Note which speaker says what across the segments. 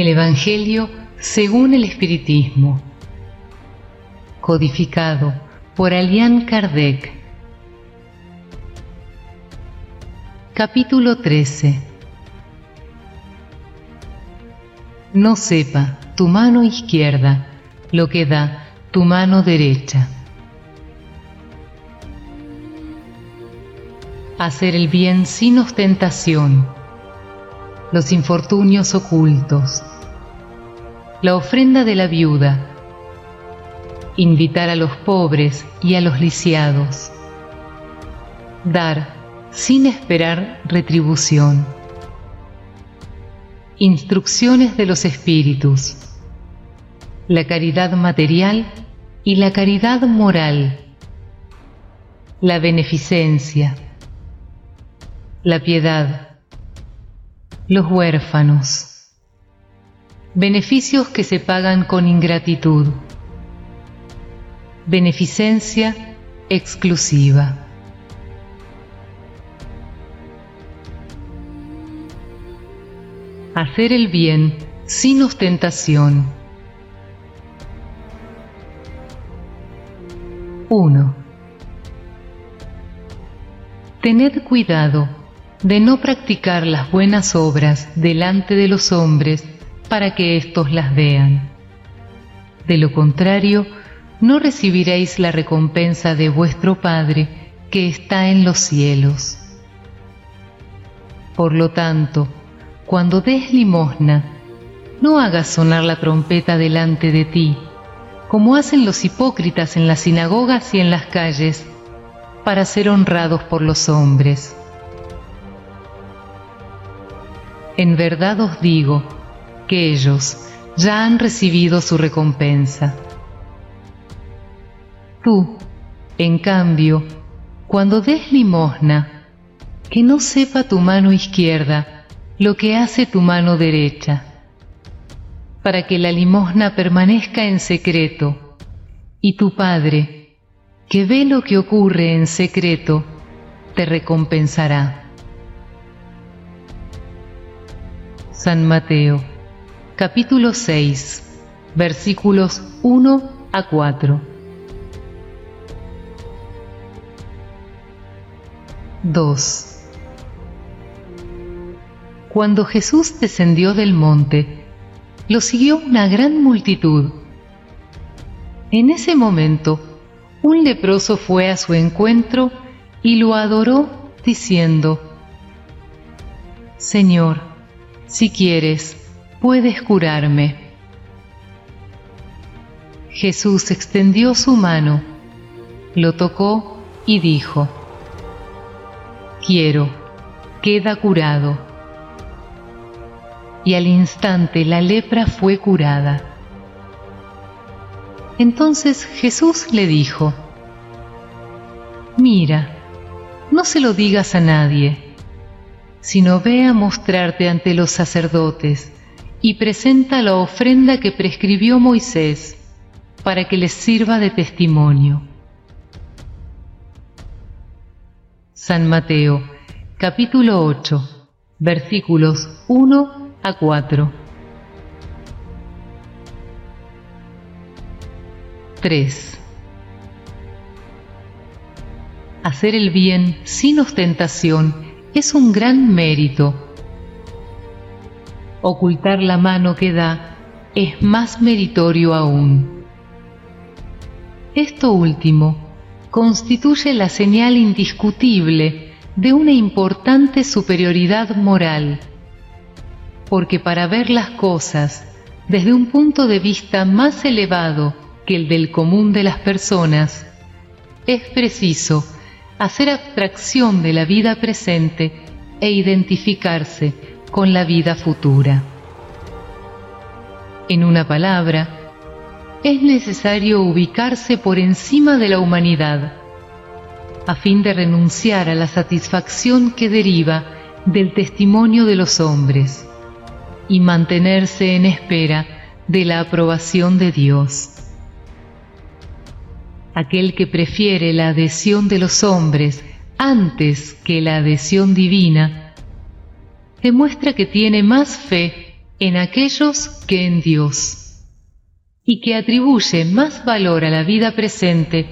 Speaker 1: El Evangelio según el Espiritismo. Codificado por Alian Kardec. Capítulo 13. No sepa tu mano izquierda lo que da tu mano derecha. Hacer el bien sin ostentación los infortunios ocultos, la ofrenda de la viuda, invitar a los pobres y a los lisiados, dar sin esperar retribución, instrucciones de los espíritus, la caridad material y la caridad moral, la beneficencia, la piedad, los huérfanos. Beneficios que se pagan con ingratitud. Beneficencia exclusiva. Hacer el bien sin ostentación. 1. Tened cuidado de no practicar las buenas obras delante de los hombres para que éstos las vean. De lo contrario, no recibiréis la recompensa de vuestro Padre que está en los cielos. Por lo tanto, cuando des limosna, no hagas sonar la trompeta delante de ti, como hacen los hipócritas en las sinagogas y en las calles, para ser honrados por los hombres En verdad os digo que ellos ya han recibido su recompensa. Tú, en cambio, cuando des limosna, que no sepa tu mano izquierda lo que hace tu mano derecha, para que la limosna permanezca en secreto, y tu Padre, que ve lo que ocurre en secreto, te recompensará. San Mateo, capítulo 6, versículos 1 a 4. 2. Cuando Jesús descendió del monte, lo siguió una gran multitud. En ese momento, un leproso fue a su encuentro y lo adoró diciendo, Señor, si quieres, puedes curarme. Jesús extendió su mano, lo tocó y dijo, Quiero, queda curado. Y al instante la lepra fue curada. Entonces Jesús le dijo, Mira, no se lo digas a nadie sino ve a mostrarte ante los sacerdotes y presenta la ofrenda que prescribió Moisés para que les sirva de testimonio. San Mateo, capítulo 8, versículos 1 a 4. 3. Hacer el bien sin ostentación es un gran mérito. Ocultar la mano que da es más meritorio aún. Esto último constituye la señal indiscutible de una importante superioridad moral, porque para ver las cosas desde un punto de vista más elevado que el del común de las personas, es preciso hacer abstracción de la vida presente e identificarse con la vida futura. En una palabra, es necesario ubicarse por encima de la humanidad, a fin de renunciar a la satisfacción que deriva del testimonio de los hombres y mantenerse en espera de la aprobación de Dios aquel que prefiere la adhesión de los hombres antes que la adhesión divina, demuestra que tiene más fe en aquellos que en Dios, y que atribuye más valor a la vida presente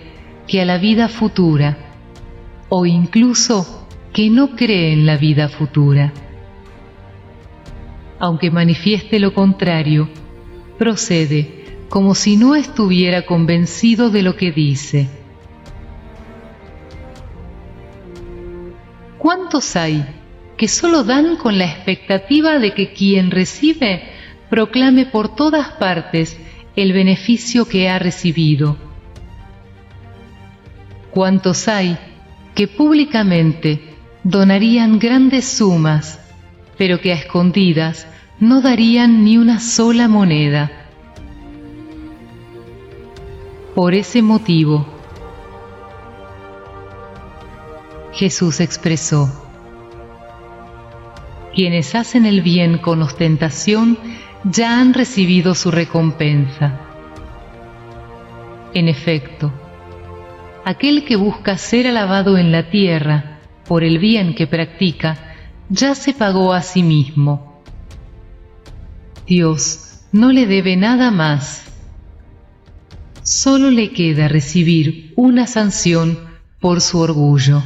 Speaker 1: que a la vida futura, o incluso que no cree en la vida futura. Aunque manifieste lo contrario, procede como si no estuviera convencido de lo que dice. ¿Cuántos hay que solo dan con la expectativa de que quien recibe proclame por todas partes el beneficio que ha recibido? ¿Cuántos hay que públicamente donarían grandes sumas, pero que a escondidas no darían ni una sola moneda? Por ese motivo, Jesús expresó, quienes hacen el bien con ostentación ya han recibido su recompensa. En efecto, aquel que busca ser alabado en la tierra por el bien que practica, ya se pagó a sí mismo. Dios no le debe nada más solo le queda recibir una sanción por su orgullo.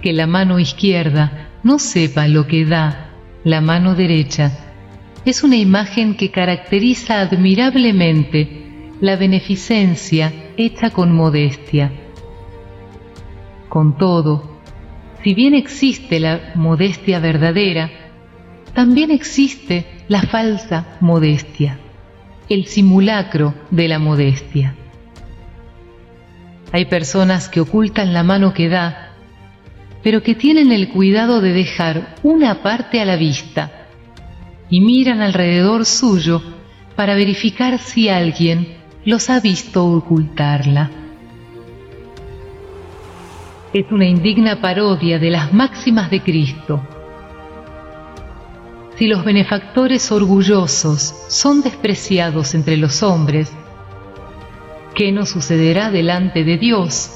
Speaker 1: Que la mano izquierda no sepa lo que da la mano derecha es una imagen que caracteriza admirablemente la beneficencia hecha con modestia. Con todo, si bien existe la modestia verdadera, también existe la falsa modestia, el simulacro de la modestia. Hay personas que ocultan la mano que da, pero que tienen el cuidado de dejar una parte a la vista y miran alrededor suyo para verificar si alguien los ha visto ocultarla. Es una indigna parodia de las máximas de Cristo si los benefactores orgullosos son despreciados entre los hombres, ¿qué nos sucederá delante de Dios?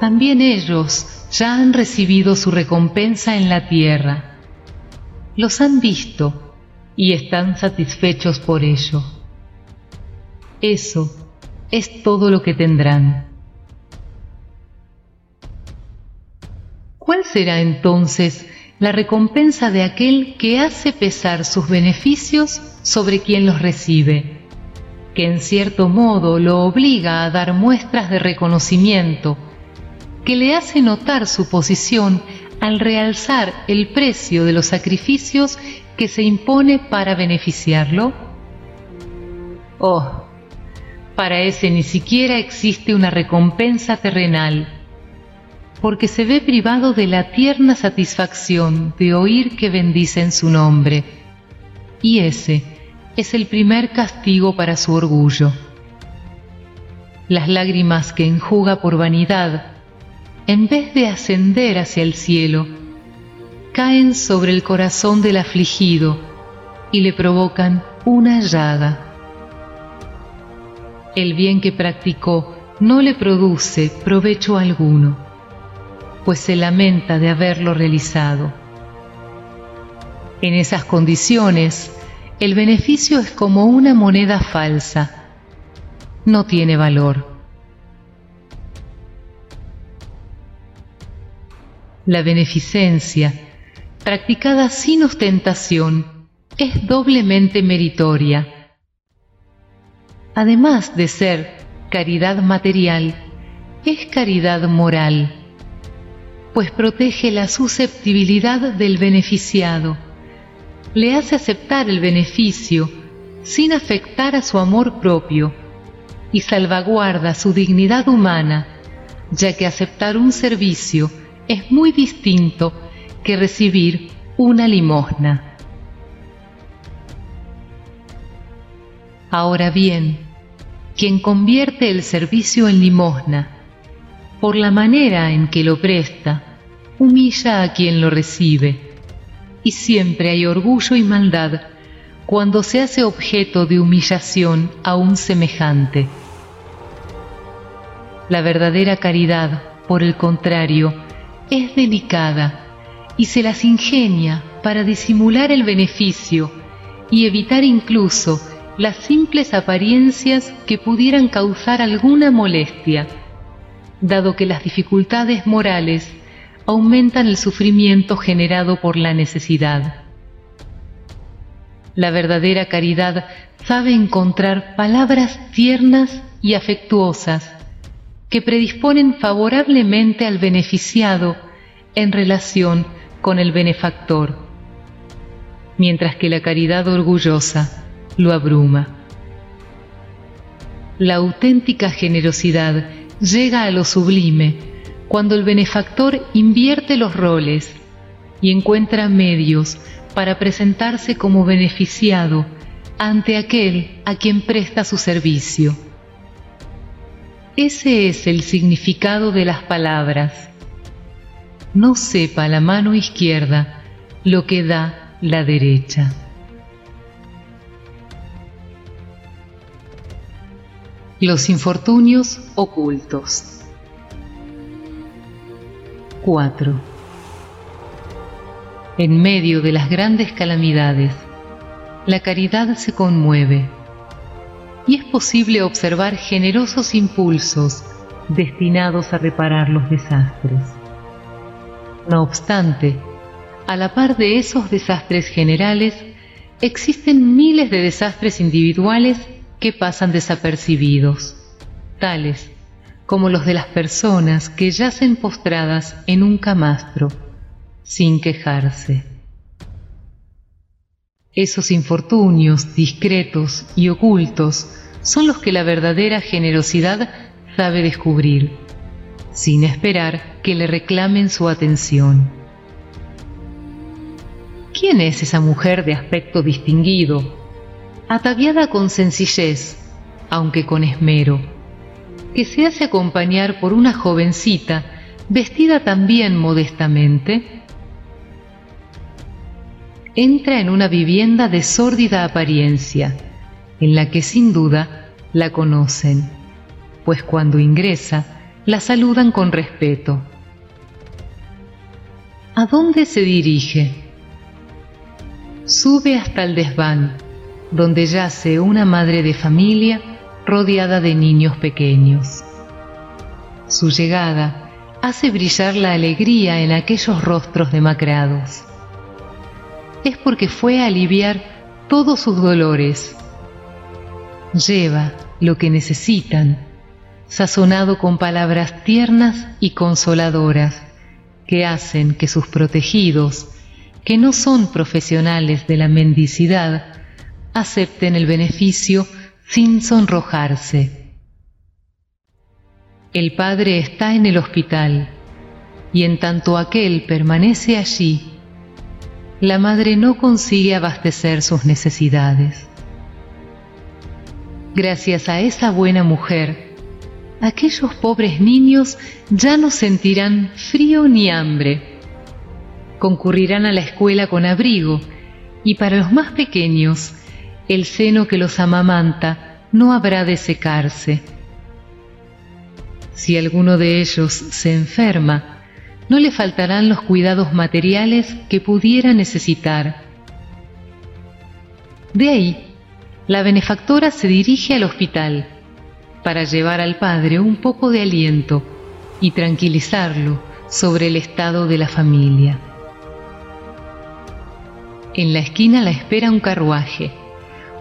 Speaker 1: También ellos ya han recibido su recompensa en la tierra. Los han visto y están satisfechos por ello. Eso es todo lo que tendrán. ¿Cuál será entonces la recompensa de aquel que hace pesar sus beneficios sobre quien los recibe, que en cierto modo lo obliga a dar muestras de reconocimiento, que le hace notar su posición al realzar el precio de los sacrificios que se impone para beneficiarlo? Oh, para ese ni siquiera existe una recompensa terrenal porque se ve privado de la tierna satisfacción de oír que bendicen su nombre. Y ese es el primer castigo para su orgullo. Las lágrimas que enjuga por vanidad, en vez de ascender hacia el cielo, caen sobre el corazón del afligido y le provocan una llaga. El bien que practicó no le produce provecho alguno pues se lamenta de haberlo realizado. En esas condiciones, el beneficio es como una moneda falsa, no tiene valor. La beneficencia, practicada sin ostentación, es doblemente meritoria. Además de ser caridad material, es caridad moral pues protege la susceptibilidad del beneficiado, le hace aceptar el beneficio sin afectar a su amor propio y salvaguarda su dignidad humana, ya que aceptar un servicio es muy distinto que recibir una limosna. Ahora bien, quien convierte el servicio en limosna por la manera en que lo presta, humilla a quien lo recibe. Y siempre hay orgullo y maldad cuando se hace objeto de humillación a un semejante. La verdadera caridad, por el contrario, es delicada y se las ingenia para disimular el beneficio y evitar incluso las simples apariencias que pudieran causar alguna molestia, dado que las dificultades morales aumentan el sufrimiento generado por la necesidad. La verdadera caridad sabe encontrar palabras tiernas y afectuosas que predisponen favorablemente al beneficiado en relación con el benefactor, mientras que la caridad orgullosa lo abruma. La auténtica generosidad llega a lo sublime cuando el benefactor invierte los roles y encuentra medios para presentarse como beneficiado ante aquel a quien presta su servicio. Ese es el significado de las palabras. No sepa la mano izquierda lo que da la derecha. Los infortunios ocultos. 4. En medio de las grandes calamidades, la caridad se conmueve y es posible observar generosos impulsos destinados a reparar los desastres. No obstante, a la par de esos desastres generales, existen miles de desastres individuales que pasan desapercibidos, tales como los de las personas que yacen postradas en un camastro, sin quejarse. Esos infortunios discretos y ocultos son los que la verdadera generosidad sabe descubrir, sin esperar que le reclamen su atención. ¿Quién es esa mujer de aspecto distinguido, ataviada con sencillez, aunque con esmero, que se hace acompañar por una jovencita vestida también modestamente? entra en una vivienda de sórdida apariencia, en la que sin duda la conocen, pues cuando ingresa la saludan con respeto. ¿A dónde se dirige? Sube hasta el desván, donde yace una madre de familia rodeada de niños pequeños. Su llegada hace brillar la alegría en aquellos rostros demacrados es porque fue a aliviar todos sus dolores. Lleva lo que necesitan, sazonado con palabras tiernas y consoladoras, que hacen que sus protegidos, que no son profesionales de la mendicidad, acepten el beneficio sin sonrojarse. El Padre está en el hospital, y en tanto aquel permanece allí, la madre no consigue abastecer sus necesidades. Gracias a esa buena mujer, aquellos pobres niños ya no sentirán frío ni hambre. Concurrirán a la escuela con abrigo y para los más pequeños, el seno que los amamanta no habrá de secarse. Si alguno de ellos se enferma, no le faltarán los cuidados materiales que pudiera necesitar. De ahí, la benefactora se dirige al hospital para llevar al padre un poco de aliento y tranquilizarlo sobre el estado de la familia. En la esquina la espera un carruaje,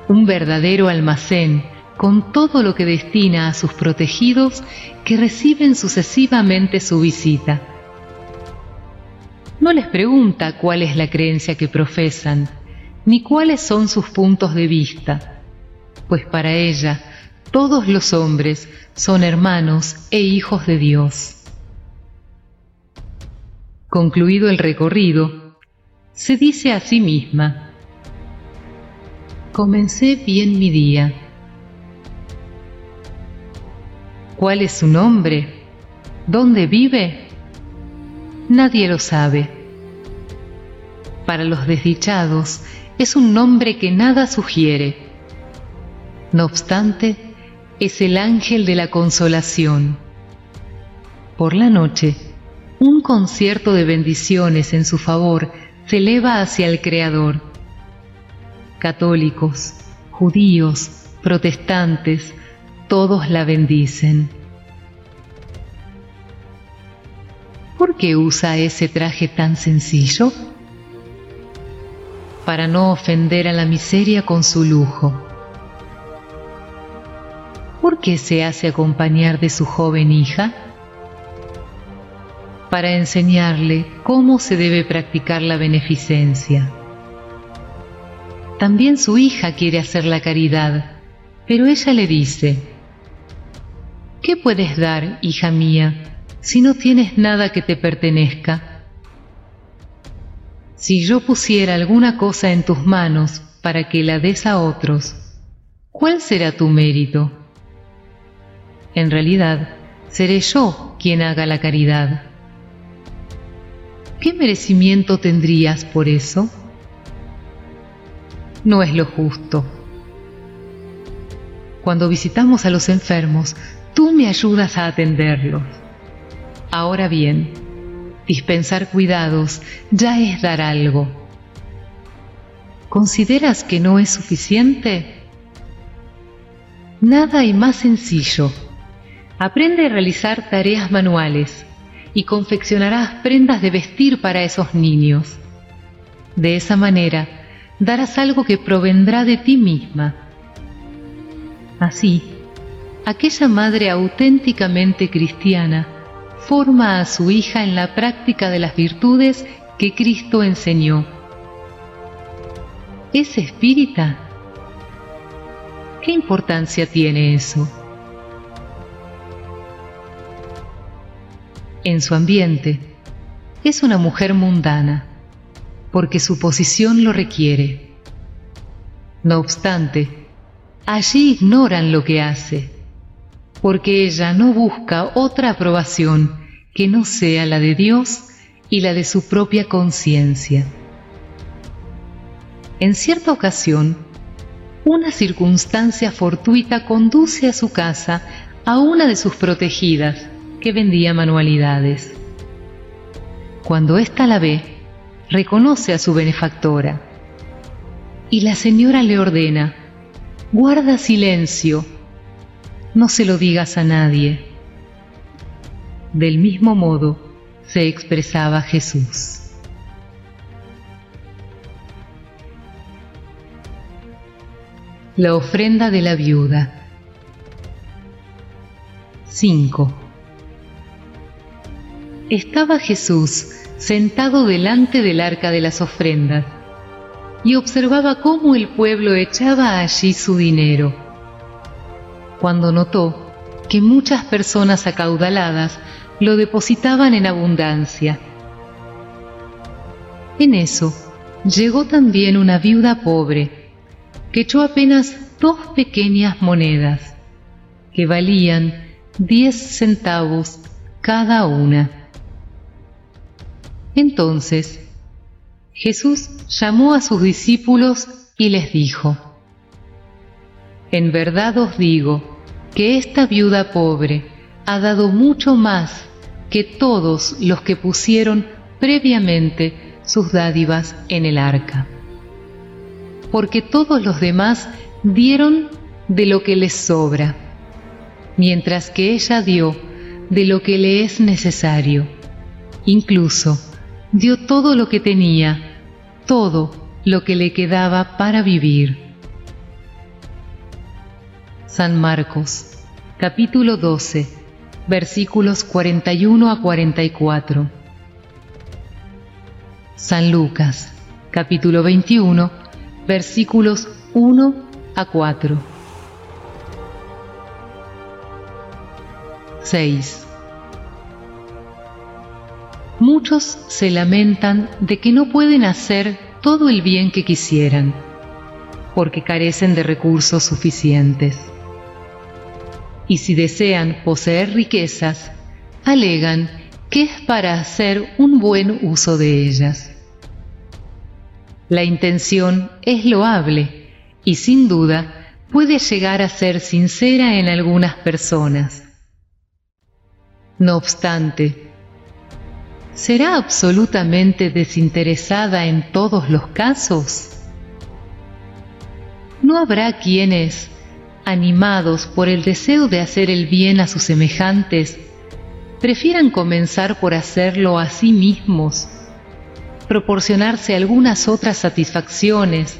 Speaker 1: un verdadero almacén con todo lo que destina a sus protegidos que reciben sucesivamente su visita no les pregunta cuál es la creencia que profesan, ni cuáles son sus puntos de vista, pues para ella todos los hombres son hermanos e hijos de Dios. Concluido el recorrido, se dice a sí misma, comencé bien mi día. ¿Cuál es su nombre? ¿Dónde vive? Nadie lo sabe para los desdichados es un nombre que nada sugiere. No obstante, es el ángel de la consolación. Por la noche, un concierto de bendiciones en su favor se eleva hacia el Creador. Católicos, judíos, protestantes, todos la bendicen. ¿Por qué usa ese traje tan sencillo? Para no ofender a la miseria con su lujo. ¿Por qué se hace acompañar de su joven hija? Para enseñarle cómo se debe practicar la beneficencia. También su hija quiere hacer la caridad, pero ella le dice, ¿qué puedes dar, hija mía, si no tienes nada que te pertenezca? Si yo pusiera alguna cosa en tus manos para que la des a otros, ¿cuál será tu mérito? En realidad, seré yo quien haga la caridad. ¿Qué merecimiento tendrías por eso? No es lo justo. Cuando visitamos a los enfermos, tú me ayudas a atenderlos. Ahora bien, dispensar cuidados ya es dar algo. ¿Consideras que no es suficiente? Nada hay más sencillo Aprende a realizar tareas manuales y confeccionarás prendas de vestir para esos niños. De esa manera, darás algo que provendrá de ti misma. Así, aquella madre auténticamente cristiana forma a su hija en la práctica de las virtudes que Cristo enseñó. ¿Es espírita? ¿Qué importancia tiene eso? en su ambiente, es una mujer mundana, porque su posición lo requiere. No obstante, allí ignoran lo que hace, porque ella no busca otra aprobación que no sea la de Dios y la de su propia conciencia. En cierta ocasión, una circunstancia fortuita conduce a su casa a una de sus protegidas, que vendía manualidades. Cuando ésta la ve, reconoce a su benefactora y la señora le ordena, guarda silencio, no se lo digas a nadie. Del mismo modo se expresaba Jesús. La ofrenda de la viuda. 5 estaba Jesús sentado delante del arca de las ofrendas y observaba cómo el pueblo echaba allí su dinero. Cuando notó que muchas personas acaudaladas lo depositaban en abundancia. En eso llegó también una viuda pobre, que echó apenas dos pequeñas monedas, que valían diez centavos cada una. Entonces Jesús llamó a sus discípulos y les dijo, En verdad os digo que esta viuda pobre ha dado mucho más que todos los que pusieron previamente sus dádivas en el arca, porque todos los demás dieron de lo que les sobra, mientras que ella dio de lo que le es necesario, incluso dio todo lo que tenía, todo lo que le quedaba para vivir. San Marcos, capítulo 12, versículos 41 a 44. San Lucas, capítulo 21, versículos 1 a 4. 6. Muchos se lamentan de que no pueden hacer todo el bien que quisieran, porque carecen de recursos suficientes. Y si desean poseer riquezas, alegan que es para hacer un buen uso de ellas. La intención es loable y sin duda puede llegar a ser sincera en algunas personas. No obstante, ¿será absolutamente desinteresada en todos los casos? ¿No habrá quienes, animados por el deseo de hacer el bien a sus semejantes, prefieran comenzar por hacerlo a sí mismos, proporcionarse algunas otras satisfacciones,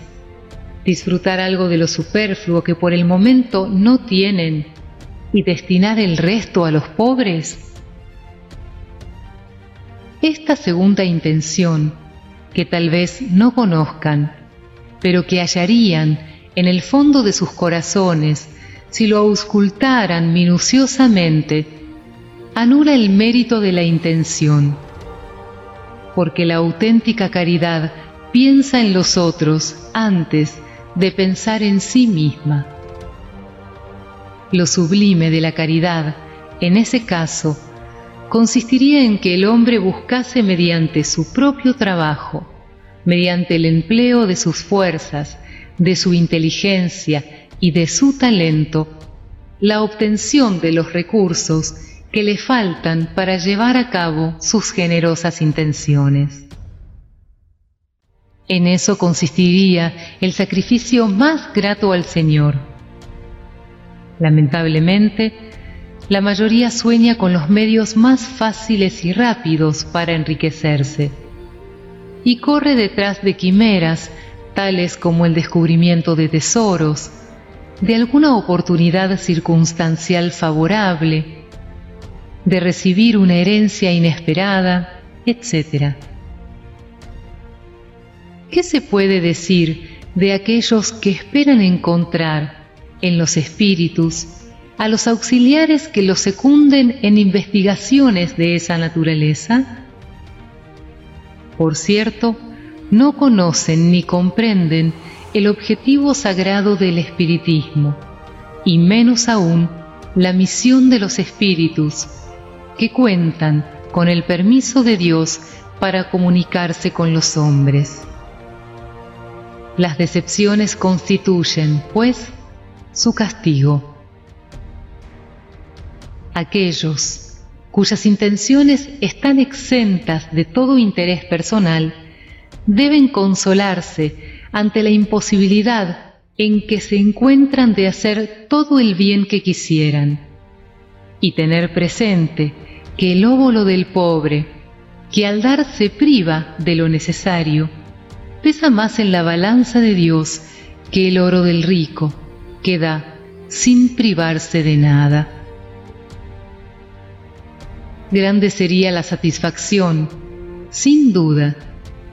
Speaker 1: disfrutar algo de lo superfluo que por el momento no tienen y destinar el resto a los pobres? Esta segunda intención, que tal vez no conozcan, pero que hallarían en el fondo de sus corazones si lo auscultaran minuciosamente, anula el mérito de la intención, porque la auténtica caridad piensa en los otros antes de pensar en sí misma. Lo sublime de la caridad, en ese caso, consistiría en que el hombre buscase mediante su propio trabajo, mediante el empleo de sus fuerzas, de su inteligencia y de su talento, la obtención de los recursos que le faltan para llevar a cabo sus generosas intenciones. En eso consistiría el sacrificio más grato al Señor. Lamentablemente, la mayoría sueña con los medios más fáciles y rápidos para enriquecerse y corre detrás de quimeras tales como el descubrimiento de tesoros, de alguna oportunidad circunstancial favorable, de recibir una herencia inesperada, etc. ¿Qué se puede decir de aquellos que esperan encontrar en los espíritus a los auxiliares que los secunden en investigaciones de esa naturaleza? Por cierto, no conocen ni comprenden el objetivo sagrado del espiritismo, y menos aún la misión de los espíritus, que cuentan con el permiso de Dios para comunicarse con los hombres. Las decepciones constituyen, pues, su castigo. Aquellos cuyas intenciones están exentas de todo interés personal deben consolarse ante la imposibilidad en que se encuentran de hacer todo el bien que quisieran y tener presente que el óvulo del pobre, que al dar se priva de lo necesario, pesa más en la balanza de Dios que el oro del rico, que da sin privarse de nada. Grande sería la satisfacción, sin duda,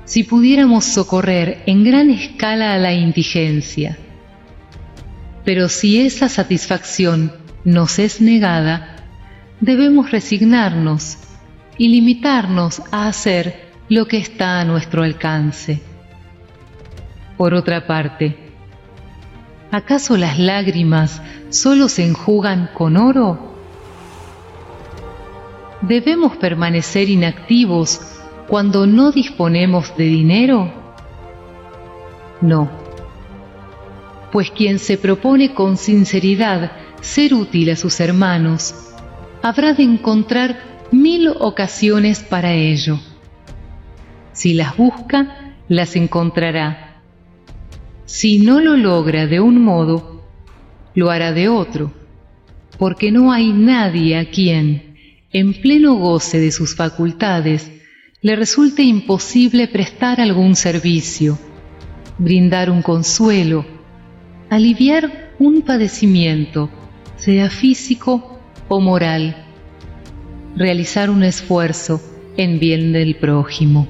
Speaker 1: si pudiéramos socorrer en gran escala a la indigencia. Pero si esa satisfacción nos es negada, debemos resignarnos y limitarnos a hacer lo que está a nuestro alcance. Por otra parte, ¿acaso las lágrimas solo se enjugan con oro? ¿Debemos permanecer inactivos cuando no disponemos de dinero? No, pues quien se propone con sinceridad ser útil a sus hermanos, habrá de encontrar mil ocasiones para ello. Si las busca, las encontrará. Si no lo logra de un modo, lo hará de otro, porque no hay nadie a quien, en pleno goce de sus facultades, le resulte imposible prestar algún servicio, brindar un consuelo, aliviar un padecimiento, sea físico o moral, realizar un esfuerzo en bien del prójimo.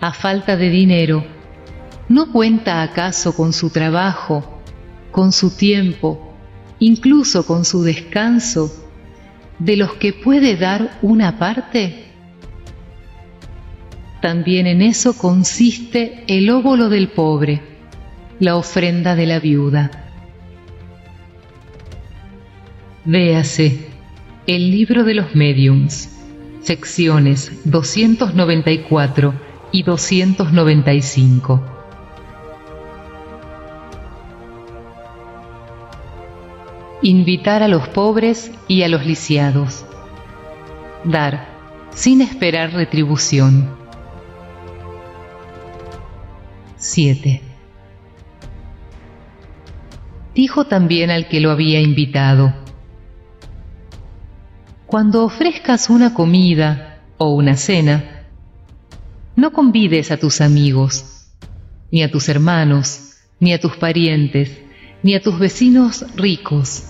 Speaker 1: A falta de dinero, ¿no cuenta acaso con su trabajo, con su tiempo, incluso con su descanso, de los que puede dar una parte? También en eso consiste el óvulo del pobre, la ofrenda de la viuda. Véase el libro de los mediums, secciones 294 y 295. Invitar a los pobres y a los lisiados. Dar, sin esperar retribución. 7. Dijo también al que lo había invitado, Cuando ofrezcas una comida o una cena, no convides a tus amigos, ni a tus hermanos, ni a tus parientes, ni a tus vecinos ricos,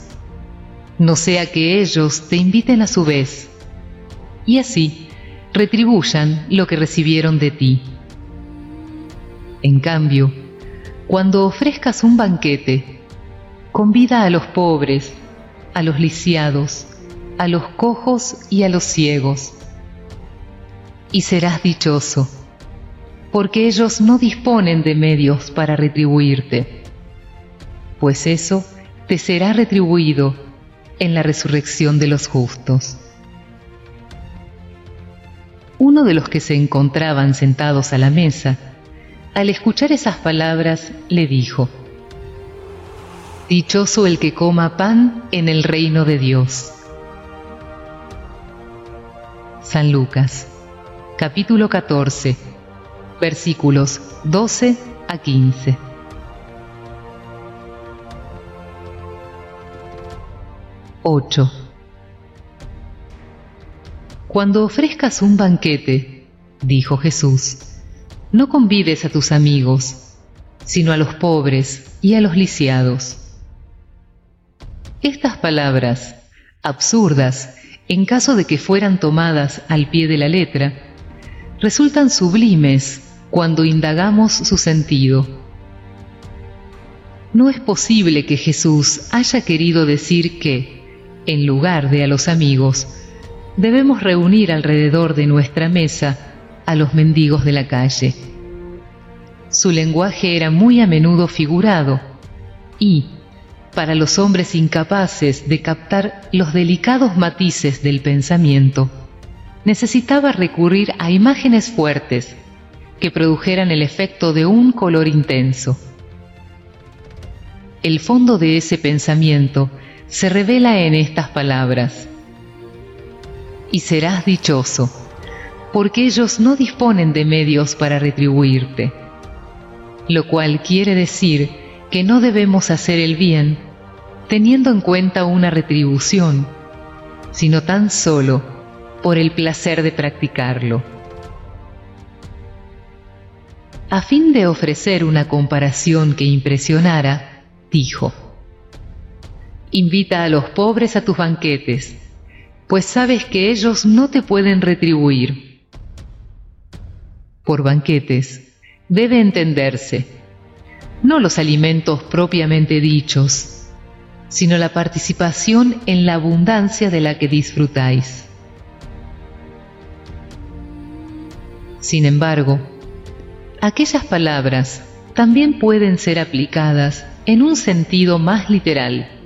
Speaker 1: no sea que ellos te inviten a su vez, y así retribuyan lo que recibieron de ti. En cambio, cuando ofrezcas un banquete, convida a los pobres, a los lisiados, a los cojos y a los ciegos, y serás dichoso, porque ellos no disponen de medios para retribuirte, pues eso te será retribuido en la resurrección de los justos. Uno de los que se encontraban sentados a la mesa, al escuchar esas palabras, le dijo, Dichoso el que coma pan en el reino de Dios. San Lucas, capítulo 14, versículos 12 a 15. 8. Cuando ofrezcas un banquete, dijo Jesús, no convides a tus amigos, sino a los pobres y a los lisiados. Estas palabras, absurdas en caso de que fueran tomadas al pie de la letra, resultan sublimes cuando indagamos su sentido. No es posible que Jesús haya querido decir que, en lugar de a los amigos, debemos reunir alrededor de nuestra mesa a los mendigos de la calle. Su lenguaje era muy a menudo figurado y, para los hombres incapaces de captar los delicados matices del pensamiento, necesitaba recurrir a imágenes fuertes que produjeran el efecto de un color intenso. El fondo de ese pensamiento se revela en estas palabras. Y serás dichoso, porque ellos no disponen de medios para retribuirte, lo cual quiere decir que no debemos hacer el bien teniendo en cuenta una retribución, sino tan solo por el placer de practicarlo. A fin de ofrecer una comparación que impresionara, dijo, Invita a los pobres a tus banquetes, pues sabes que ellos no te pueden retribuir. Por banquetes debe entenderse, no los alimentos propiamente dichos, sino la participación en la abundancia de la que disfrutáis. Sin embargo, aquellas palabras también pueden ser aplicadas en un sentido más literal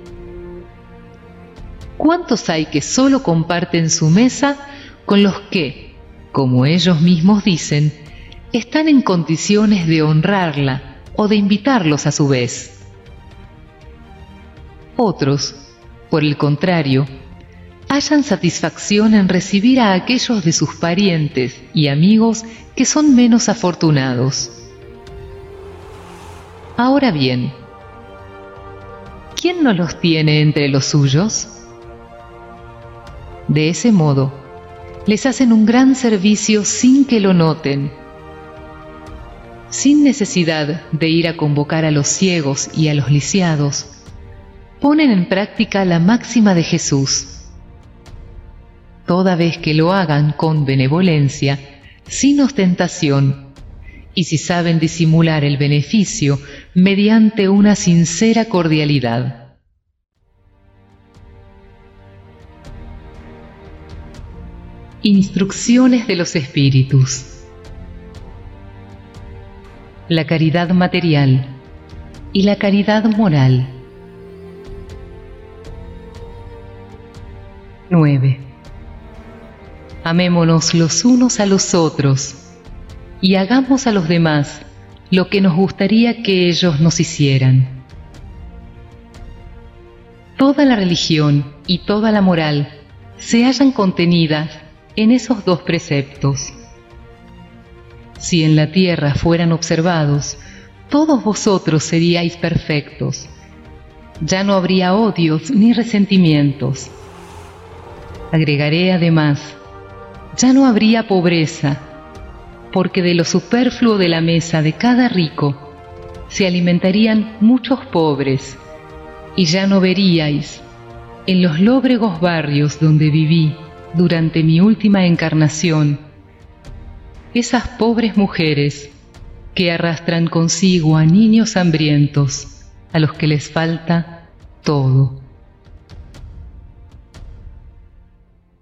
Speaker 1: ¿Cuántos hay que solo comparten su mesa con los que, como ellos mismos dicen, están en condiciones de honrarla o de invitarlos a su vez? Otros, por el contrario, hallan satisfacción en recibir a aquellos de sus parientes y amigos que son menos afortunados. Ahora bien, ¿quién no los tiene entre los suyos? De ese modo, les hacen un gran servicio sin que lo noten, sin necesidad de ir a convocar a los ciegos y a los lisiados, ponen en práctica la máxima de Jesús. Toda vez que lo hagan con benevolencia, sin ostentación, y si saben disimular el beneficio mediante una sincera cordialidad. Instrucciones de los Espíritus. La caridad material y la caridad moral. 9. Amémonos los unos a los otros y hagamos a los demás lo que nos gustaría que ellos nos hicieran. Toda la religión y toda la moral se hallan contenidas en esos dos preceptos. Si en la tierra fueran observados, todos vosotros seríais perfectos. Ya no habría odios ni resentimientos. Agregaré además, ya no habría pobreza, porque de lo superfluo de la mesa de cada rico se alimentarían muchos pobres, y ya no veríais en los lóbregos barrios donde viví durante mi última encarnación, esas pobres mujeres que arrastran consigo a niños hambrientos a los que les falta todo.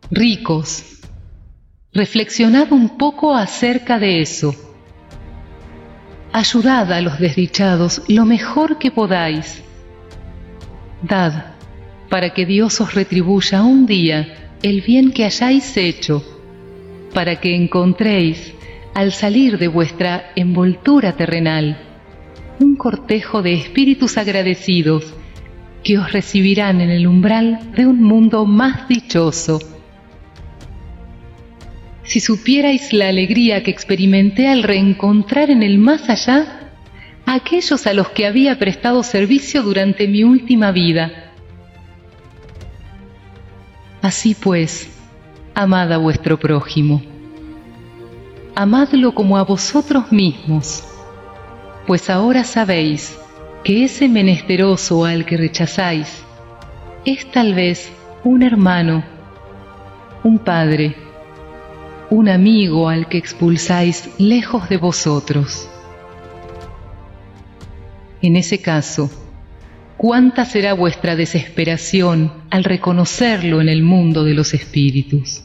Speaker 1: Ricos, reflexionad un poco acerca de eso. Ayudad a los desdichados lo mejor que podáis. Dad para que Dios os retribuya un día el bien que hayáis hecho, para que encontréis, al salir de vuestra envoltura terrenal, un cortejo de espíritus agradecidos que os recibirán en el umbral de un mundo más dichoso. Si supierais la alegría que experimenté al reencontrar en el más allá a aquellos a los que había prestado servicio durante mi última vida, Así pues, amad a vuestro prójimo. Amadlo como a vosotros mismos, pues ahora sabéis que ese menesteroso al que rechazáis es tal vez un hermano, un padre, un amigo al que expulsáis lejos de vosotros. En ese caso, cuánta será vuestra desesperación al reconocerlo en el mundo de los espíritus.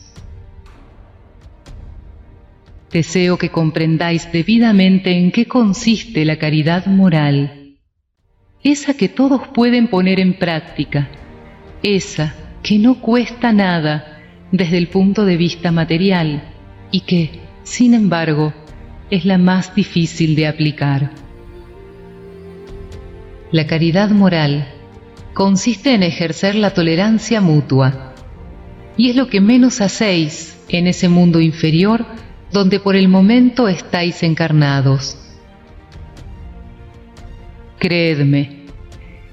Speaker 1: Deseo que comprendáis debidamente en qué consiste la caridad moral, esa que todos pueden poner en práctica, esa que no cuesta nada desde el punto de vista material y que, sin embargo, es la más difícil de aplicar. La caridad moral consiste en ejercer la tolerancia mutua, y es lo que menos hacéis en ese mundo inferior donde por el momento estáis encarnados. Creedme,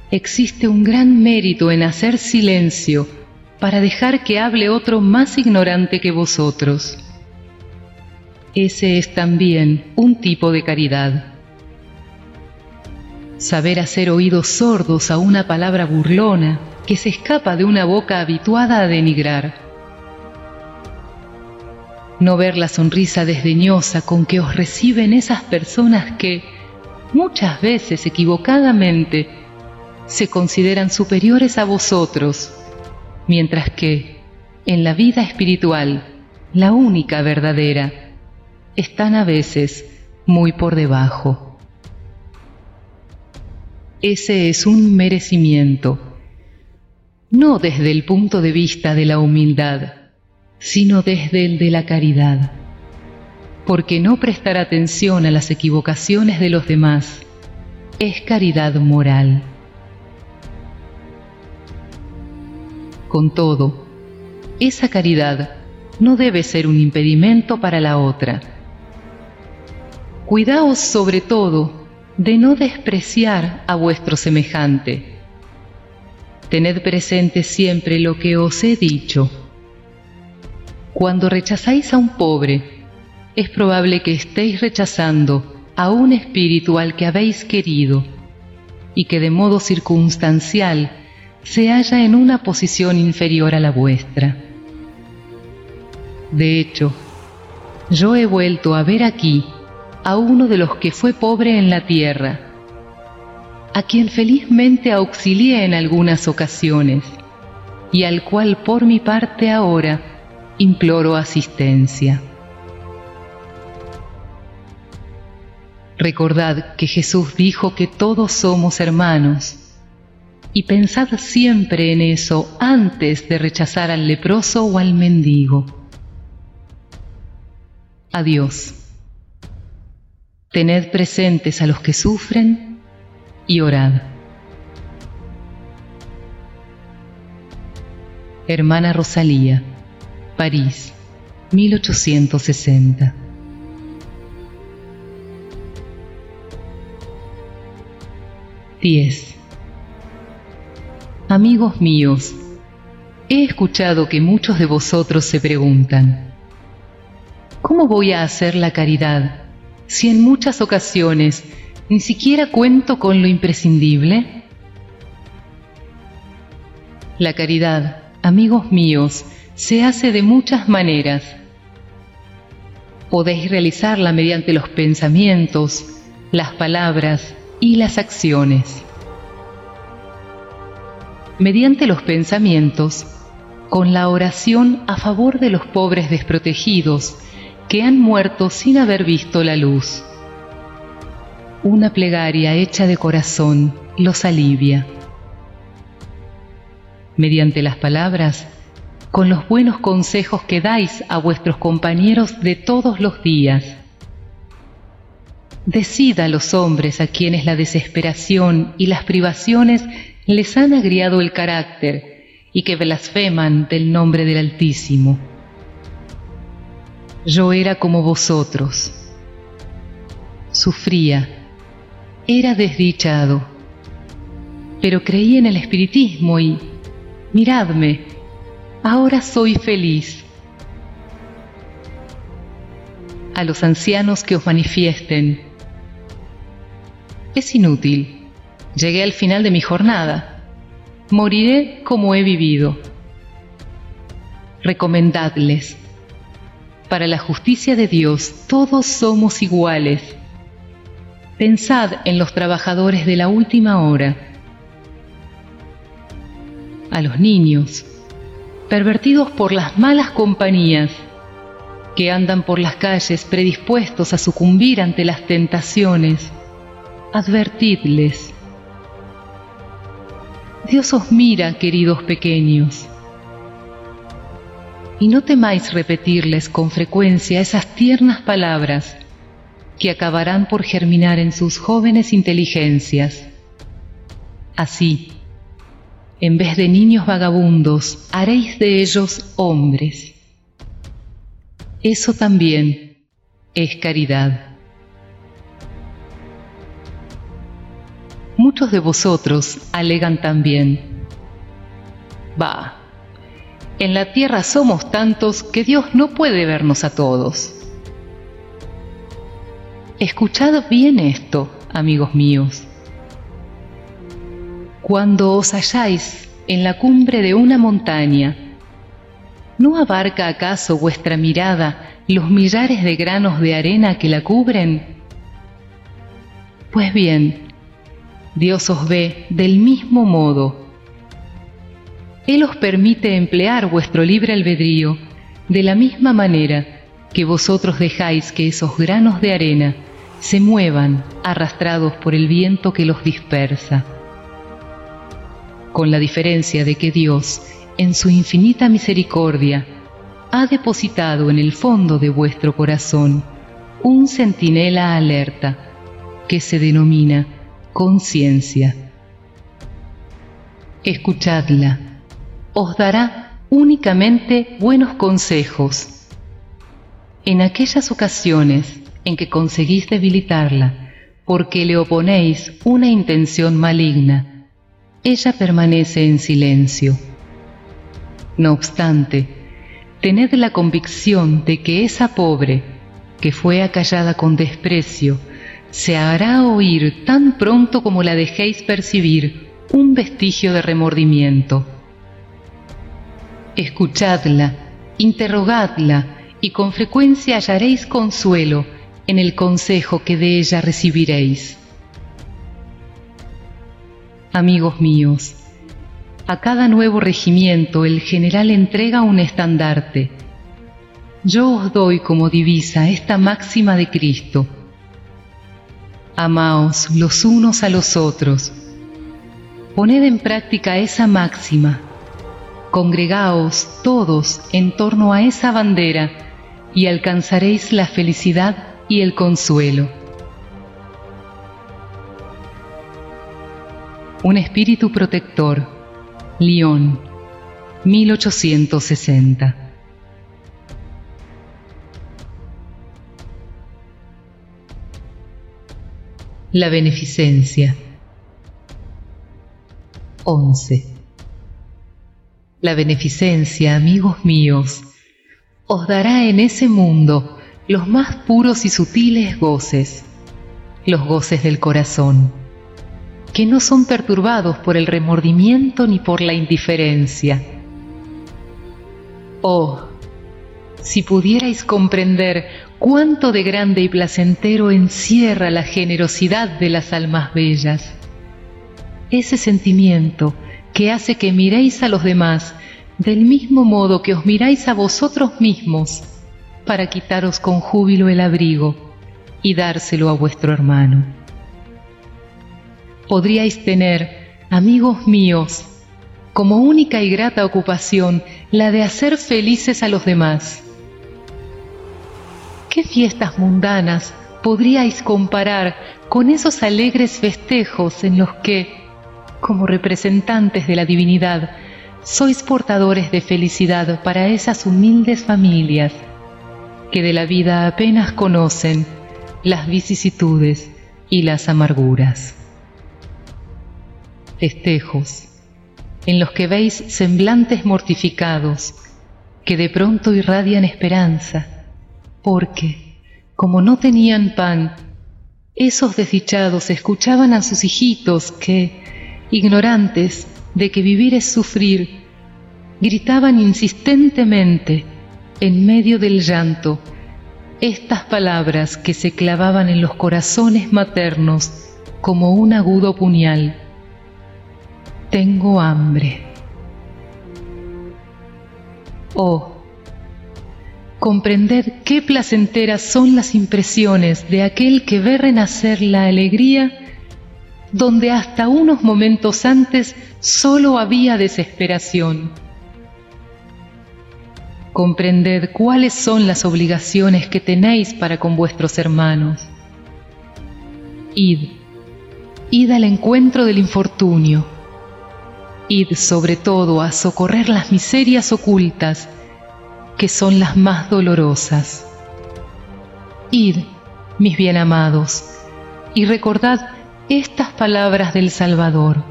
Speaker 1: existe un gran mérito en hacer silencio para dejar que hable otro más ignorante que vosotros. Ese es también un tipo de caridad saber hacer oídos sordos a una palabra burlona que se escapa de una boca habituada a denigrar. No ver la sonrisa desdeñosa con que os reciben esas personas que, muchas veces equivocadamente, se consideran superiores a vosotros, mientras que, en la vida espiritual, la única verdadera, están a veces muy por debajo ese es un merecimiento, no desde el punto de vista de la humildad, sino desde el de la caridad, porque no prestar atención a las equivocaciones de los demás es caridad moral. Con todo, esa caridad no debe ser un impedimento para la otra. Cuidaos sobre todo de no despreciar a vuestro semejante. Tened presente siempre lo que os he dicho. Cuando rechazáis a un pobre, es probable que estéis rechazando a un espíritu al que habéis querido y que de modo circunstancial se halla en una posición inferior a la vuestra. De hecho, yo he vuelto a ver aquí a uno de los que fue pobre en la tierra, a quien felizmente auxilié en algunas ocasiones y al cual por mi parte ahora imploro asistencia. Recordad que Jesús dijo que todos somos hermanos y pensad siempre en eso antes de rechazar al leproso o al mendigo. Adiós. Tened presentes a los que sufren y orad. Hermana Rosalía, París, 1860. Diez. Amigos míos, he escuchado que muchos de vosotros se preguntan, ¿cómo voy a hacer la caridad si en muchas ocasiones ni siquiera cuento con lo imprescindible? La caridad, amigos míos, se hace de muchas maneras. Podéis realizarla mediante los pensamientos, las palabras y las acciones. Mediante los pensamientos, con la oración a favor de los pobres desprotegidos que han muerto sin haber visto la luz. Una plegaria hecha de corazón los alivia. Mediante las palabras, con los buenos consejos que dais a vuestros compañeros de todos los días. Decid a los hombres a quienes la desesperación y las privaciones les han agriado el carácter y que blasfeman del nombre del Altísimo. Yo era como vosotros. Sufría, era desdichado, pero creí en el espiritismo y, miradme, ahora soy feliz. A los ancianos que os manifiesten, es inútil, llegué al final de mi jornada, moriré como he vivido. Recomendadles, para la justicia de Dios todos somos iguales. Pensad en los trabajadores de la última hora, a los niños, pervertidos por las malas compañías, que andan por las calles predispuestos a sucumbir ante las tentaciones, advertidles. Dios os mira, queridos pequeños, y no temáis repetirles con frecuencia esas tiernas palabras que acabarán por germinar en sus jóvenes inteligencias. Así, en vez de niños vagabundos, haréis de ellos hombres. Eso también es caridad. Muchos de vosotros alegan también, va, en la tierra somos tantos que Dios no puede vernos a todos. Escuchad bien esto, amigos míos. Cuando os halláis en la cumbre de una montaña, ¿no abarca acaso vuestra mirada los millares de granos de arena que la cubren? Pues bien, Dios os ve del mismo modo. Él os permite emplear vuestro libre albedrío de la misma manera que vosotros dejáis que esos granos de arena se muevan arrastrados por el viento que los dispersa con la diferencia de que Dios, en su infinita misericordia, ha depositado en el fondo de vuestro corazón un centinela alerta que se denomina conciencia. Escuchadla, os dará únicamente buenos consejos. En aquellas ocasiones en que conseguís debilitarla porque le oponéis una intención maligna, ella permanece en silencio. No obstante, tened la convicción de que esa pobre, que fue acallada con desprecio, se hará oír tan pronto como la dejéis percibir un vestigio de remordimiento. Escuchadla, interrogadla y con frecuencia hallaréis consuelo en el consejo que de ella recibiréis. Amigos míos, a cada nuevo regimiento el general entrega un estandarte. Yo os doy como divisa esta máxima de Cristo. Amaos los unos a los otros. Poned en práctica esa máxima congregaos todos en torno a esa bandera y alcanzaréis la felicidad y el consuelo. Un espíritu protector, Lyon, 1860. La beneficencia. 11. La beneficencia, amigos míos, os dará en ese mundo los más puros y sutiles goces, los goces del corazón, que no son perturbados por el remordimiento ni por la indiferencia. Oh, si pudierais comprender cuánto de grande y placentero encierra la generosidad de las almas bellas. Ese sentimiento que hace que miréis a los demás del mismo modo que os miráis a vosotros mismos para quitaros con júbilo el abrigo y dárselo a vuestro hermano. Podríais tener, amigos míos, como única y grata ocupación la de hacer felices a los demás ¿Qué fiestas mundanas podríais comparar con esos alegres festejos en los que, como representantes de la divinidad, sois portadores de felicidad para esas humildes familias que de la vida apenas conocen las vicisitudes y las amarguras? Festejos en los que veis semblantes mortificados que de pronto irradian esperanza porque, como no tenían pan, esos desdichados escuchaban a sus hijitos que, ignorantes de que vivir es sufrir, gritaban insistentemente, en medio del llanto, estas palabras que se clavaban en los corazones maternos como un agudo puñal. Tengo hambre. Oh, comprended qué placenteras son las impresiones de aquel que ve renacer la alegría donde hasta unos momentos antes solo había desesperación. Comprended cuáles son las obligaciones que tenéis para con vuestros hermanos. Id, id al encuentro del infortunio. Id sobre todo a socorrer las miserias ocultas que son las más dolorosas. Id, mis bien amados, y recordad estas palabras del Salvador.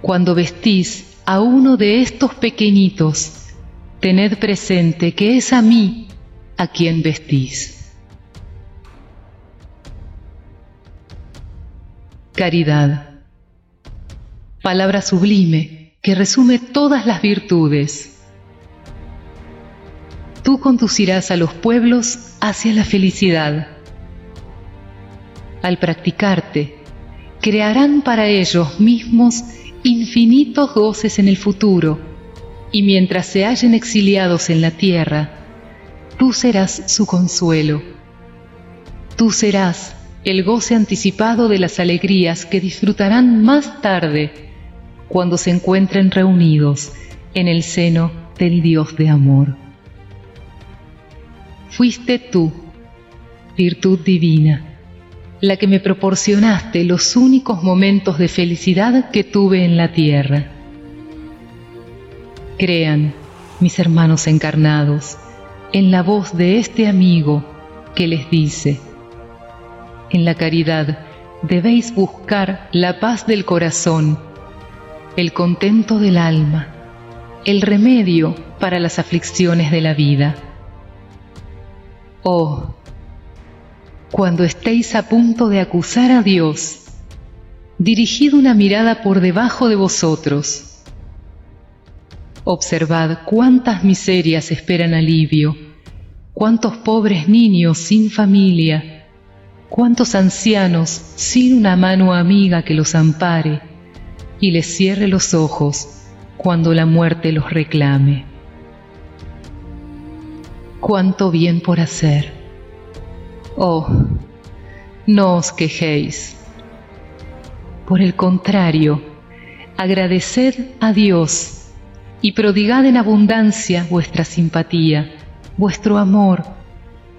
Speaker 1: Cuando vestís a uno de estos pequeñitos, tened presente que es a mí a quien vestís. Caridad. Palabra sublime que resume todas las virtudes tú conducirás a los pueblos hacia la felicidad. Al practicarte, crearán para ellos mismos infinitos goces en el futuro, y mientras se hallen exiliados en la tierra, tú serás su consuelo. Tú serás el goce anticipado de las alegrías que disfrutarán más tarde cuando se encuentren reunidos en el seno del Dios de amor fuiste tú, virtud divina, la que me proporcionaste los únicos momentos de felicidad que tuve en la tierra. Crean, mis hermanos encarnados, en la voz de este amigo que les dice, en la caridad debéis buscar la paz del corazón, el contento del alma, el remedio para las aflicciones de la vida. Oh, cuando estéis a punto de acusar a Dios, dirigid una mirada por debajo de vosotros. Observad cuántas miserias esperan alivio, cuántos pobres niños sin familia, cuántos ancianos sin una mano amiga que los ampare y les cierre los ojos cuando la muerte los reclame cuánto bien por hacer. Oh, no os quejéis. Por el contrario, agradeced a Dios y prodigad en abundancia vuestra simpatía, vuestro amor,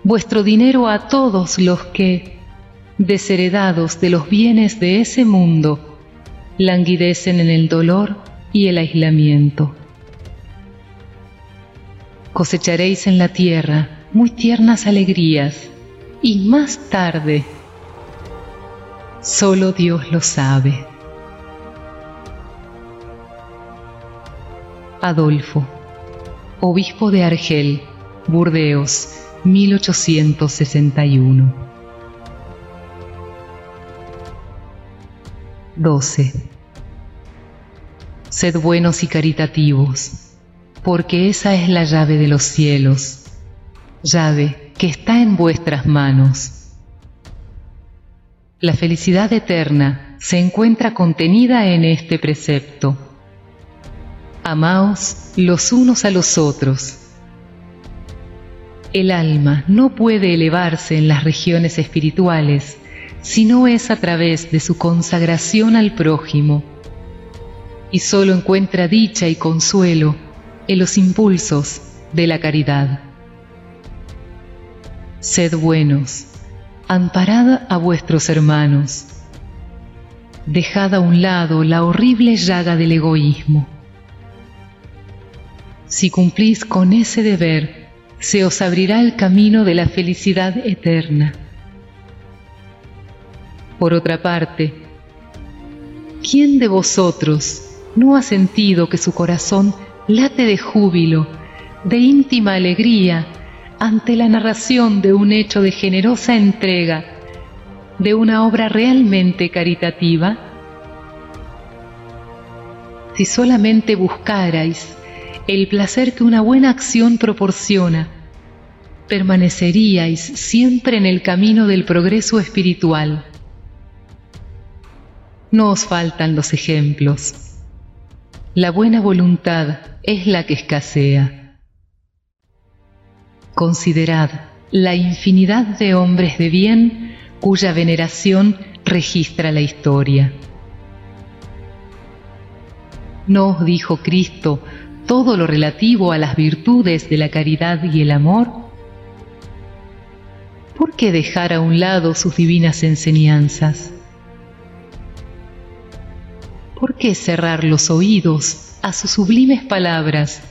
Speaker 1: vuestro dinero a todos los que, desheredados de los bienes de ese mundo, languidecen en el dolor y el aislamiento cosecharéis en la tierra muy tiernas alegrías, y más tarde Solo Dios lo sabe. Adolfo, obispo de Argel, Burdeos, 1861. 12. Sed buenos y caritativos, porque esa es la llave de los cielos, llave que está en vuestras manos la felicidad eterna se encuentra contenida en este precepto. Amaos los unos a los otros. El alma no puede elevarse en las regiones espirituales si no es a través de su consagración al prójimo, y solo encuentra dicha y consuelo en los impulsos de la caridad. Sed buenos, amparad a vuestros hermanos. Dejad a un lado la horrible llaga del egoísmo. Si cumplís con ese deber, se os abrirá el camino de la felicidad eterna. Por otra parte, ¿quién de vosotros no ha sentido que su corazón late de júbilo, de íntima alegría, ante la narración de un hecho de generosa entrega, de una obra realmente caritativa? Si solamente buscarais el placer que una buena acción proporciona, permaneceríais siempre en el camino del progreso espiritual. No os faltan los ejemplos. La buena voluntad es la que escasea. Considerad la infinidad de hombres de bien cuya veneración registra la historia. ¿No os dijo Cristo todo lo relativo a las virtudes de la caridad y el amor? ¿Por qué dejar a un lado sus divinas enseñanzas? ¿Por qué cerrar los oídos a sus sublimes palabras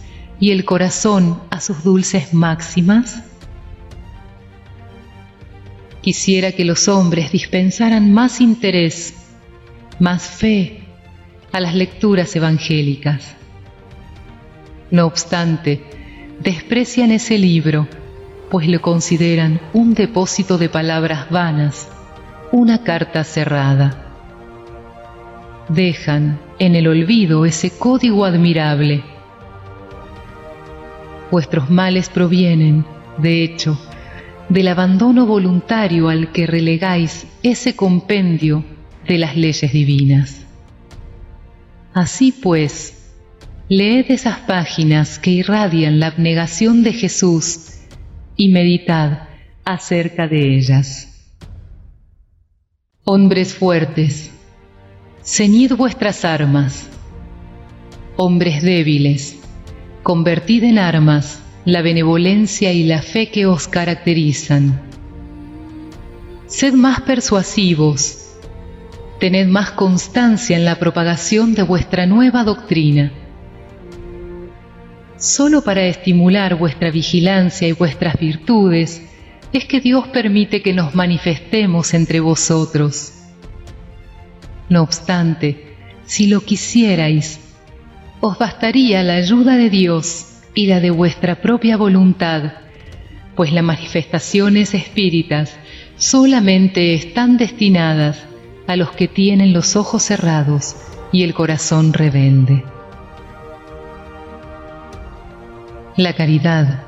Speaker 1: y el corazón a sus dulces máximas? Quisiera que los hombres dispensaran más interés, más fe a las lecturas evangélicas. No obstante, desprecian ese libro, pues lo consideran un depósito de palabras vanas, una carta cerrada. Dejan en el olvido ese código admirable Vuestros males provienen, de hecho, del abandono voluntario al que relegáis ese compendio de las leyes divinas. Así pues, leed esas páginas que irradian la abnegación de Jesús y meditad acerca de ellas. Hombres fuertes, ceñid vuestras armas. Hombres débiles, Convertid en armas la benevolencia y la fe que os caracterizan. Sed más persuasivos, tened más constancia en la propagación de vuestra nueva doctrina. Solo para estimular vuestra vigilancia y vuestras virtudes es que Dios permite que nos manifestemos entre vosotros. No obstante, si lo quisierais, os bastaría la ayuda de Dios y la de vuestra propia voluntad, pues las manifestaciones espíritas solamente están destinadas a los que tienen los ojos cerrados y el corazón rebelde. La caridad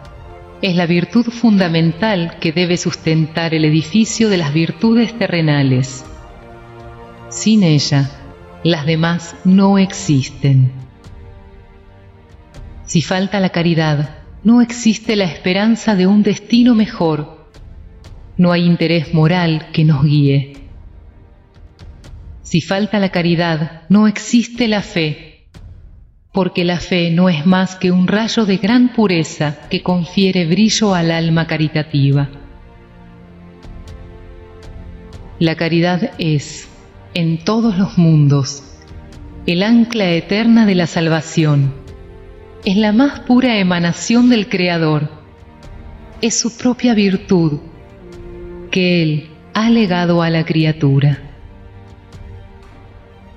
Speaker 1: es la virtud fundamental que debe sustentar el edificio de las virtudes terrenales. Sin ella, las demás no existen. Si falta la caridad, no existe la esperanza de un destino mejor. No hay interés moral que nos guíe. Si falta la caridad, no existe la fe, porque la fe no es más que un rayo de gran pureza que confiere brillo al alma caritativa. La caridad es, en todos los mundos, el ancla eterna de la salvación es la más pura emanación del Creador. Es su propia virtud que Él ha legado a la criatura.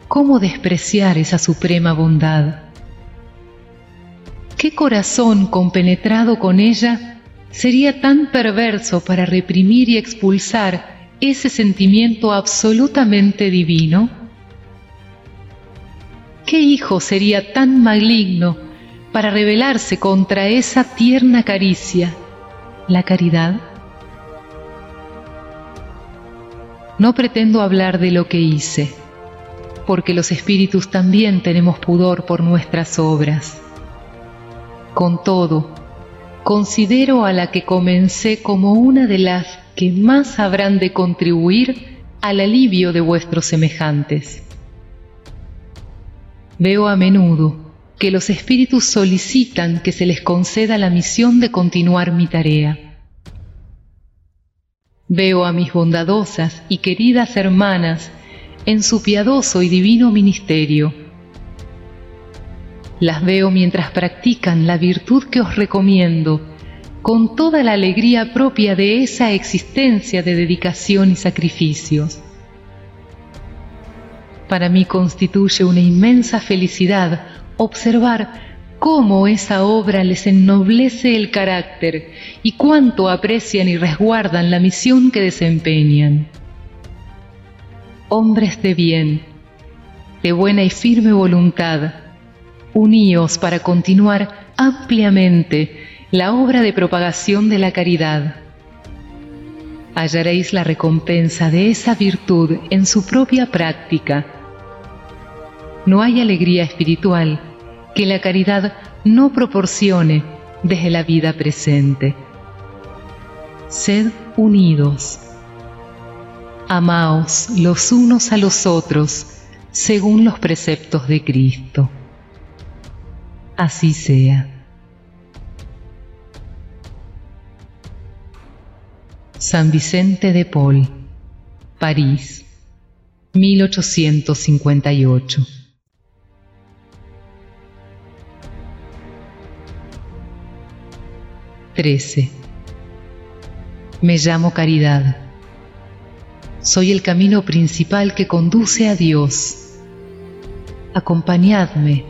Speaker 1: ¿cómo despreciar esa suprema bondad? ¿Qué corazón compenetrado con ella sería tan perverso para reprimir y expulsar ese sentimiento absolutamente divino? ¿Qué hijo sería tan maligno para rebelarse contra esa tierna caricia, la caridad? No pretendo hablar de lo que hice, porque los espíritus también tenemos pudor por nuestras obras. Con todo, considero a la que comencé como una de las que más habrán de contribuir al alivio de vuestros semejantes. Veo a menudo que los espíritus solicitan que se les conceda la misión de continuar mi tarea Veo a mis bondadosas y queridas hermanas en su piadoso y divino ministerio. Las veo mientras practican la virtud que os recomiendo, con toda la alegría propia de esa existencia de dedicación y sacrificios. Para mí constituye una inmensa felicidad observar cómo esa obra les ennoblece el carácter y cuánto aprecian y resguardan la misión que desempeñan. Hombres de bien, de buena y firme voluntad, uníos para continuar ampliamente la obra de propagación de la caridad. Hallaréis la recompensa de esa virtud en su propia práctica. No hay alegría espiritual que la caridad no proporcione desde la vida presente. Sed unidos. Amaos los unos a los otros según los preceptos de Cristo. Así sea. San Vicente de Paul, París, 1858 13. Me llamo Caridad. Soy el camino principal que conduce a Dios. Acompañadme,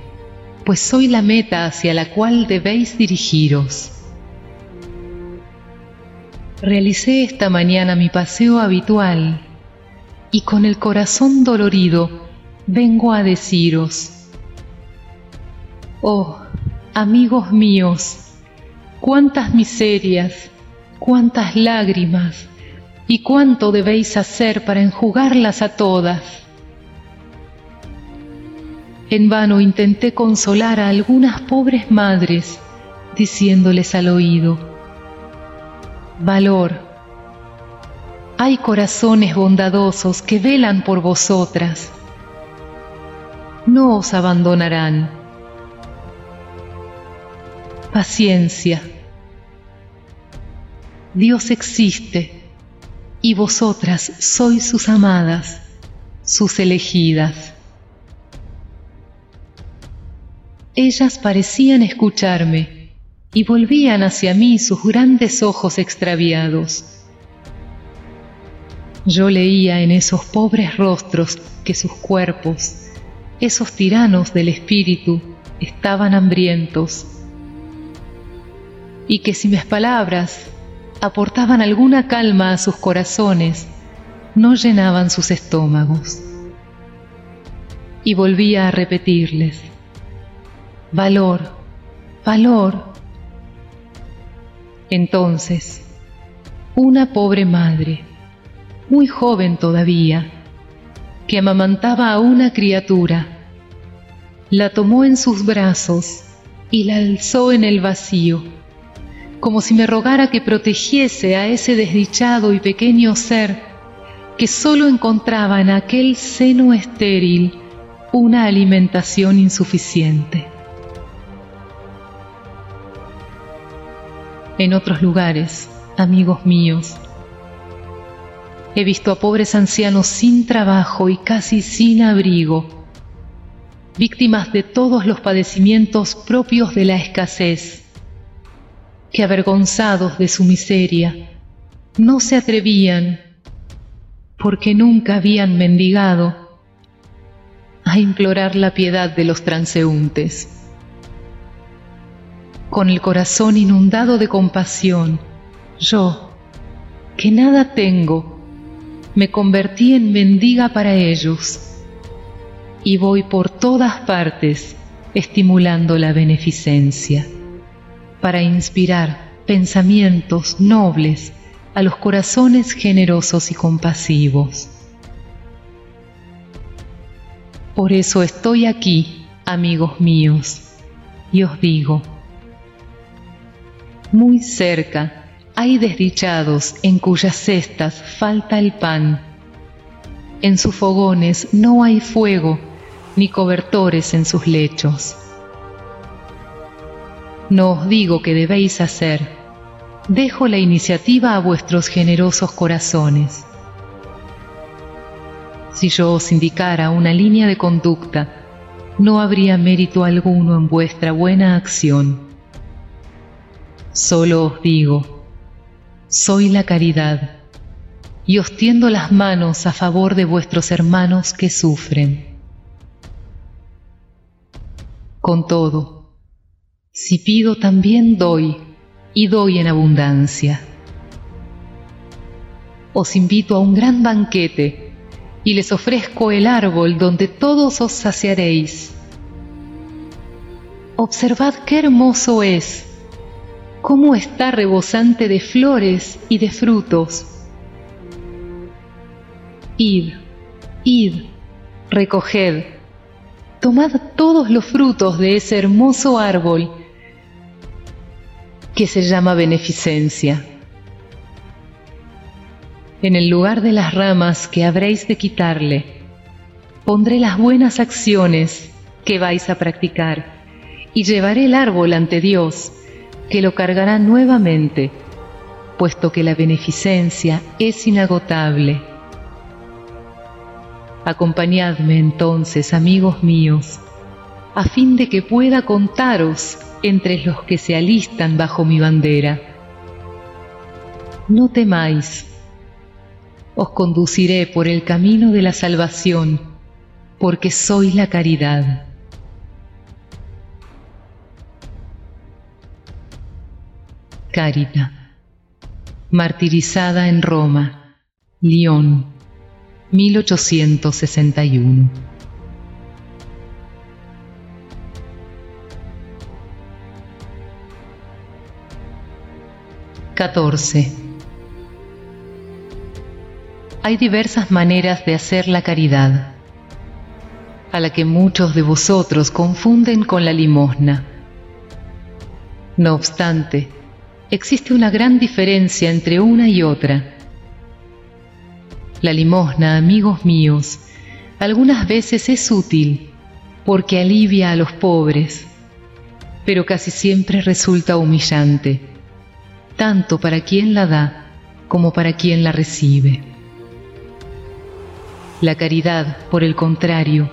Speaker 1: pues soy la meta hacia la cual debéis dirigiros. Realicé esta mañana mi paseo habitual y con el corazón dolorido vengo a deciros, oh, amigos míos, cuántas miserias, cuántas lágrimas y cuánto debéis hacer para enjugarlas a todas. En vano intenté consolar a algunas pobres madres, diciéndoles al oído, Valor, hay corazones bondadosos que velan por vosotras, no os abandonarán paciencia. Dios existe y vosotras sois sus amadas, sus elegidas. Ellas parecían escucharme y volvían hacia mí sus grandes ojos extraviados. Yo leía en esos pobres rostros que sus cuerpos, esos tiranos del espíritu, estaban hambrientos y que si mis palabras aportaban alguna calma a sus corazones, no llenaban sus estómagos. Y volvía a repetirles, valor, valor. Entonces, una pobre madre, muy joven todavía, que amamantaba a una criatura, la tomó en sus brazos y la alzó en el vacío como si me rogara que protegiese a ese desdichado y pequeño ser que sólo encontraba en aquel seno estéril una alimentación insuficiente. En otros lugares, amigos míos, he visto a pobres ancianos sin trabajo y casi sin abrigo, víctimas de todos los padecimientos propios de la escasez que avergonzados de su miseria, no se atrevían, porque nunca habían mendigado, a implorar la piedad de los transeúntes. Con el corazón inundado de compasión, yo, que nada tengo, me convertí en mendiga para ellos y voy por todas partes estimulando la beneficencia para inspirar pensamientos nobles a los corazones generosos y compasivos. Por eso estoy aquí, amigos míos, y os digo, muy cerca hay desdichados en cuyas cestas falta el pan. En sus fogones no hay fuego, ni cobertores en sus lechos. No os digo que debéis hacer, dejo la iniciativa a vuestros generosos corazones. Si yo os indicara una línea de conducta, no habría mérito alguno en vuestra buena acción. Solo os digo, soy la caridad y os tiendo las manos a favor de vuestros hermanos que sufren. Con todo, si pido también doy y doy en abundancia. Os invito a un gran banquete y les ofrezco el árbol donde todos os saciaréis. Observad qué hermoso es cómo está rebosante de flores y de frutos. Id, id, recoged, tomad todos los frutos de ese hermoso árbol que se llama beneficencia. En el lugar de las ramas que habréis de quitarle, pondré las buenas acciones que vais a practicar y llevaré el árbol ante Dios que lo cargará nuevamente, puesto que la beneficencia es inagotable. Acompañadme entonces, amigos míos, a fin de que pueda contaros entre los que se alistan bajo mi bandera. No temáis, os conduciré por el camino de la salvación, porque soy la caridad. Carita, martirizada en Roma, Lyon, 1861. XIV. Hay diversas maneras de hacer la caridad, a la que muchos de vosotros confunden con la limosna. No obstante, existe una gran diferencia entre una y otra. La limosna, amigos míos, algunas veces es útil porque alivia a los pobres, pero casi siempre resulta humillante, tanto para quien la da como para quien la recibe. La caridad, por el contrario,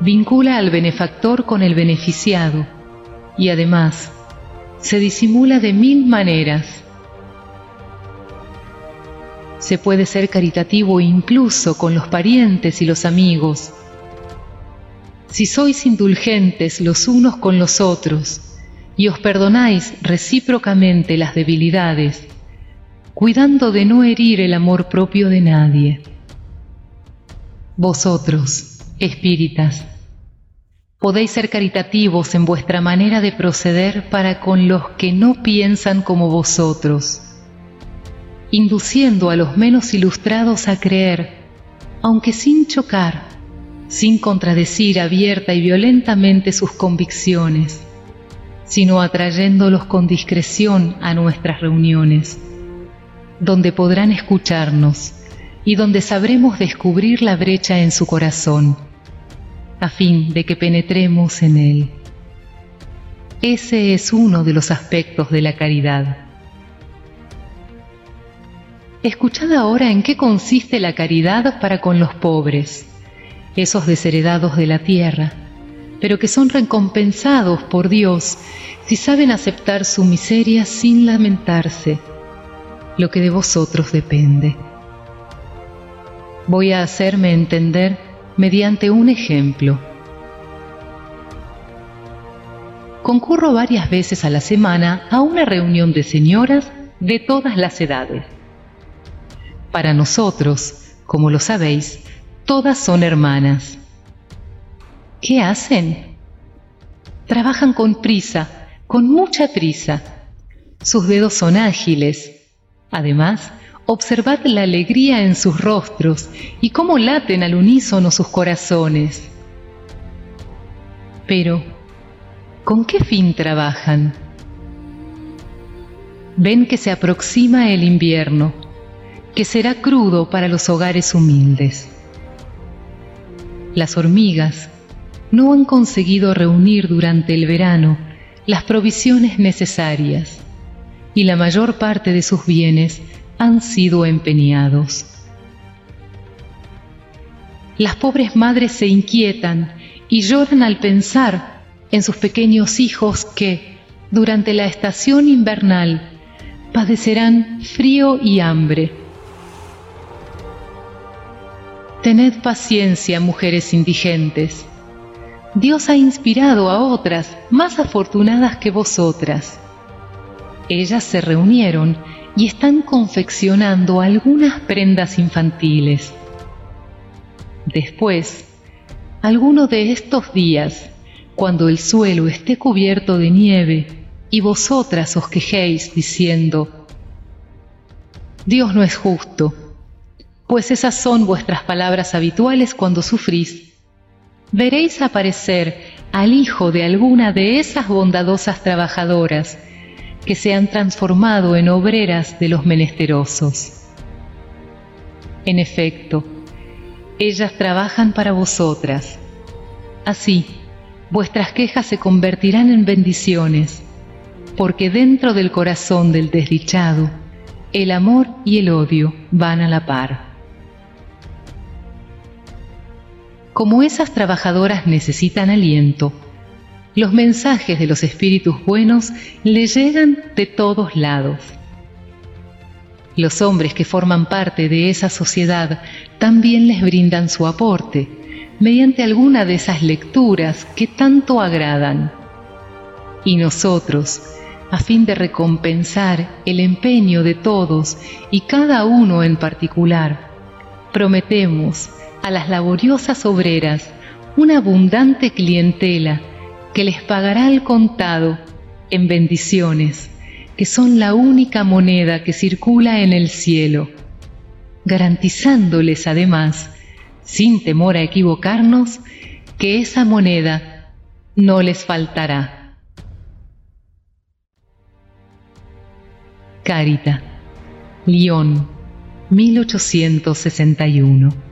Speaker 1: vincula al benefactor con el beneficiado y además se disimula de mil maneras. Se puede ser caritativo incluso con los parientes y los amigos. Si sois indulgentes los unos con los otros y os perdonáis recíprocamente las debilidades, cuidando de no herir el amor propio de nadie. Vosotros, espíritas, Podéis ser caritativos en vuestra manera de proceder para con los que no piensan como vosotros, induciendo a los menos ilustrados a creer, aunque sin chocar, sin contradecir abierta y violentamente sus convicciones, sino atrayéndolos con discreción a nuestras reuniones, donde podrán escucharnos y donde sabremos descubrir la brecha en su corazón a fin de que penetremos en él. Ese es uno de los aspectos de la caridad. Escuchad ahora en qué consiste la caridad para con los pobres, esos desheredados de la tierra, pero que son recompensados por Dios si saben aceptar su miseria sin lamentarse, lo que de vosotros depende. Voy a hacerme entender mediante un ejemplo. Concurro varias veces a la semana a una reunión de señoras de todas las edades. Para nosotros, como lo sabéis, todas son hermanas. ¿Qué hacen? Trabajan con prisa, con mucha prisa. Sus dedos son ágiles. Además, observad la alegría en sus rostros y cómo laten al unísono sus corazones. Pero, ¿con qué fin trabajan? Ven que se aproxima el invierno, que será crudo para los hogares humildes. Las hormigas no han conseguido reunir durante el verano las provisiones necesarias y la mayor parte de sus bienes han sido empeñados. Las pobres madres se inquietan y lloran al pensar en sus pequeños hijos que, durante la estación invernal, padecerán frío y hambre Tened paciencia, mujeres indigentes. Dios ha inspirado a otras más afortunadas que vosotras. Ellas se reunieron y están confeccionando algunas prendas infantiles. Después, alguno de estos días, cuando el suelo esté cubierto de nieve y vosotras os quejéis diciendo, Dios no es justo, pues esas son vuestras palabras habituales cuando sufrís. Veréis aparecer al hijo de alguna de esas bondadosas trabajadoras que se han transformado en obreras de los menesterosos. En efecto, ellas trabajan para vosotras. Así, vuestras quejas se convertirán en bendiciones, porque dentro del corazón del desdichado, el amor y el odio van a la par. Como esas trabajadoras necesitan aliento, los mensajes de los espíritus buenos le llegan de todos lados. Los hombres que forman parte de esa sociedad también les brindan su aporte mediante alguna de esas lecturas que tanto agradan. Y nosotros, a fin de recompensar el empeño de todos y cada uno en particular, prometemos a las laboriosas obreras una abundante clientela que les pagará al contado en bendiciones, que son la única moneda que circula en el cielo, garantizándoles además, sin temor a equivocarnos, que esa moneda no les faltará. Carita, Lyon, 1861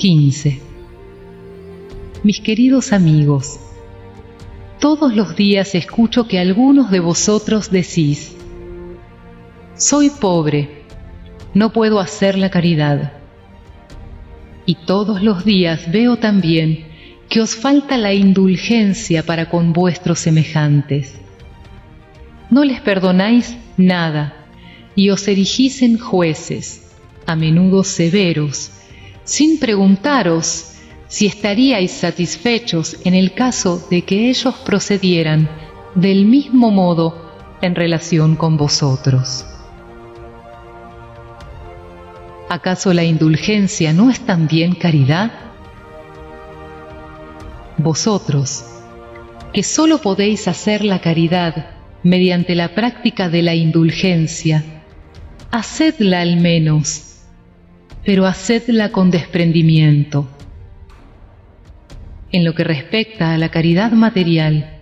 Speaker 1: 15. Mis queridos amigos, todos los días escucho que algunos de vosotros decís, soy pobre, no puedo hacer la caridad. Y todos los días veo también que os falta la indulgencia para con vuestros semejantes. No les perdonáis nada y os erigís en jueces, a menudo severos, sin preguntaros si estaríais satisfechos en el caso de que ellos procedieran del mismo modo en relación con vosotros. ¿Acaso la indulgencia no es también caridad? Vosotros, que sólo podéis hacer la caridad mediante la práctica de la indulgencia, hacedla al menos pero hacedla con desprendimiento. En lo que respecta a la caridad material,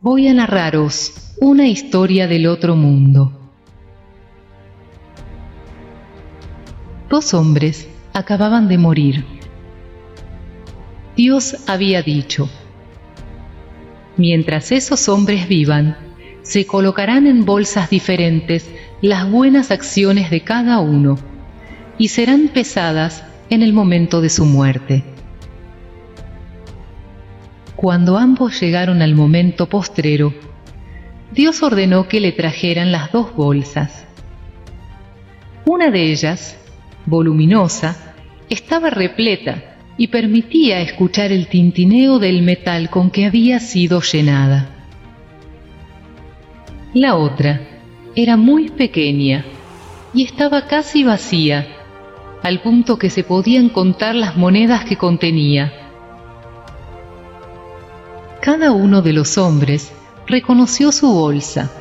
Speaker 1: voy a narraros una historia del otro mundo. Dos hombres acababan de morir. Dios había dicho, mientras esos hombres vivan, se colocarán en bolsas diferentes las buenas acciones de cada uno y serán pesadas en el momento de su muerte. Cuando ambos llegaron al momento postrero, Dios ordenó que le trajeran las dos bolsas. Una de ellas, voluminosa, estaba repleta y permitía escuchar el tintineo del metal con que había sido llenada. La otra era muy pequeña y estaba casi vacía, al punto que se podían contar las monedas que contenía. Cada uno de los hombres reconoció su bolsa.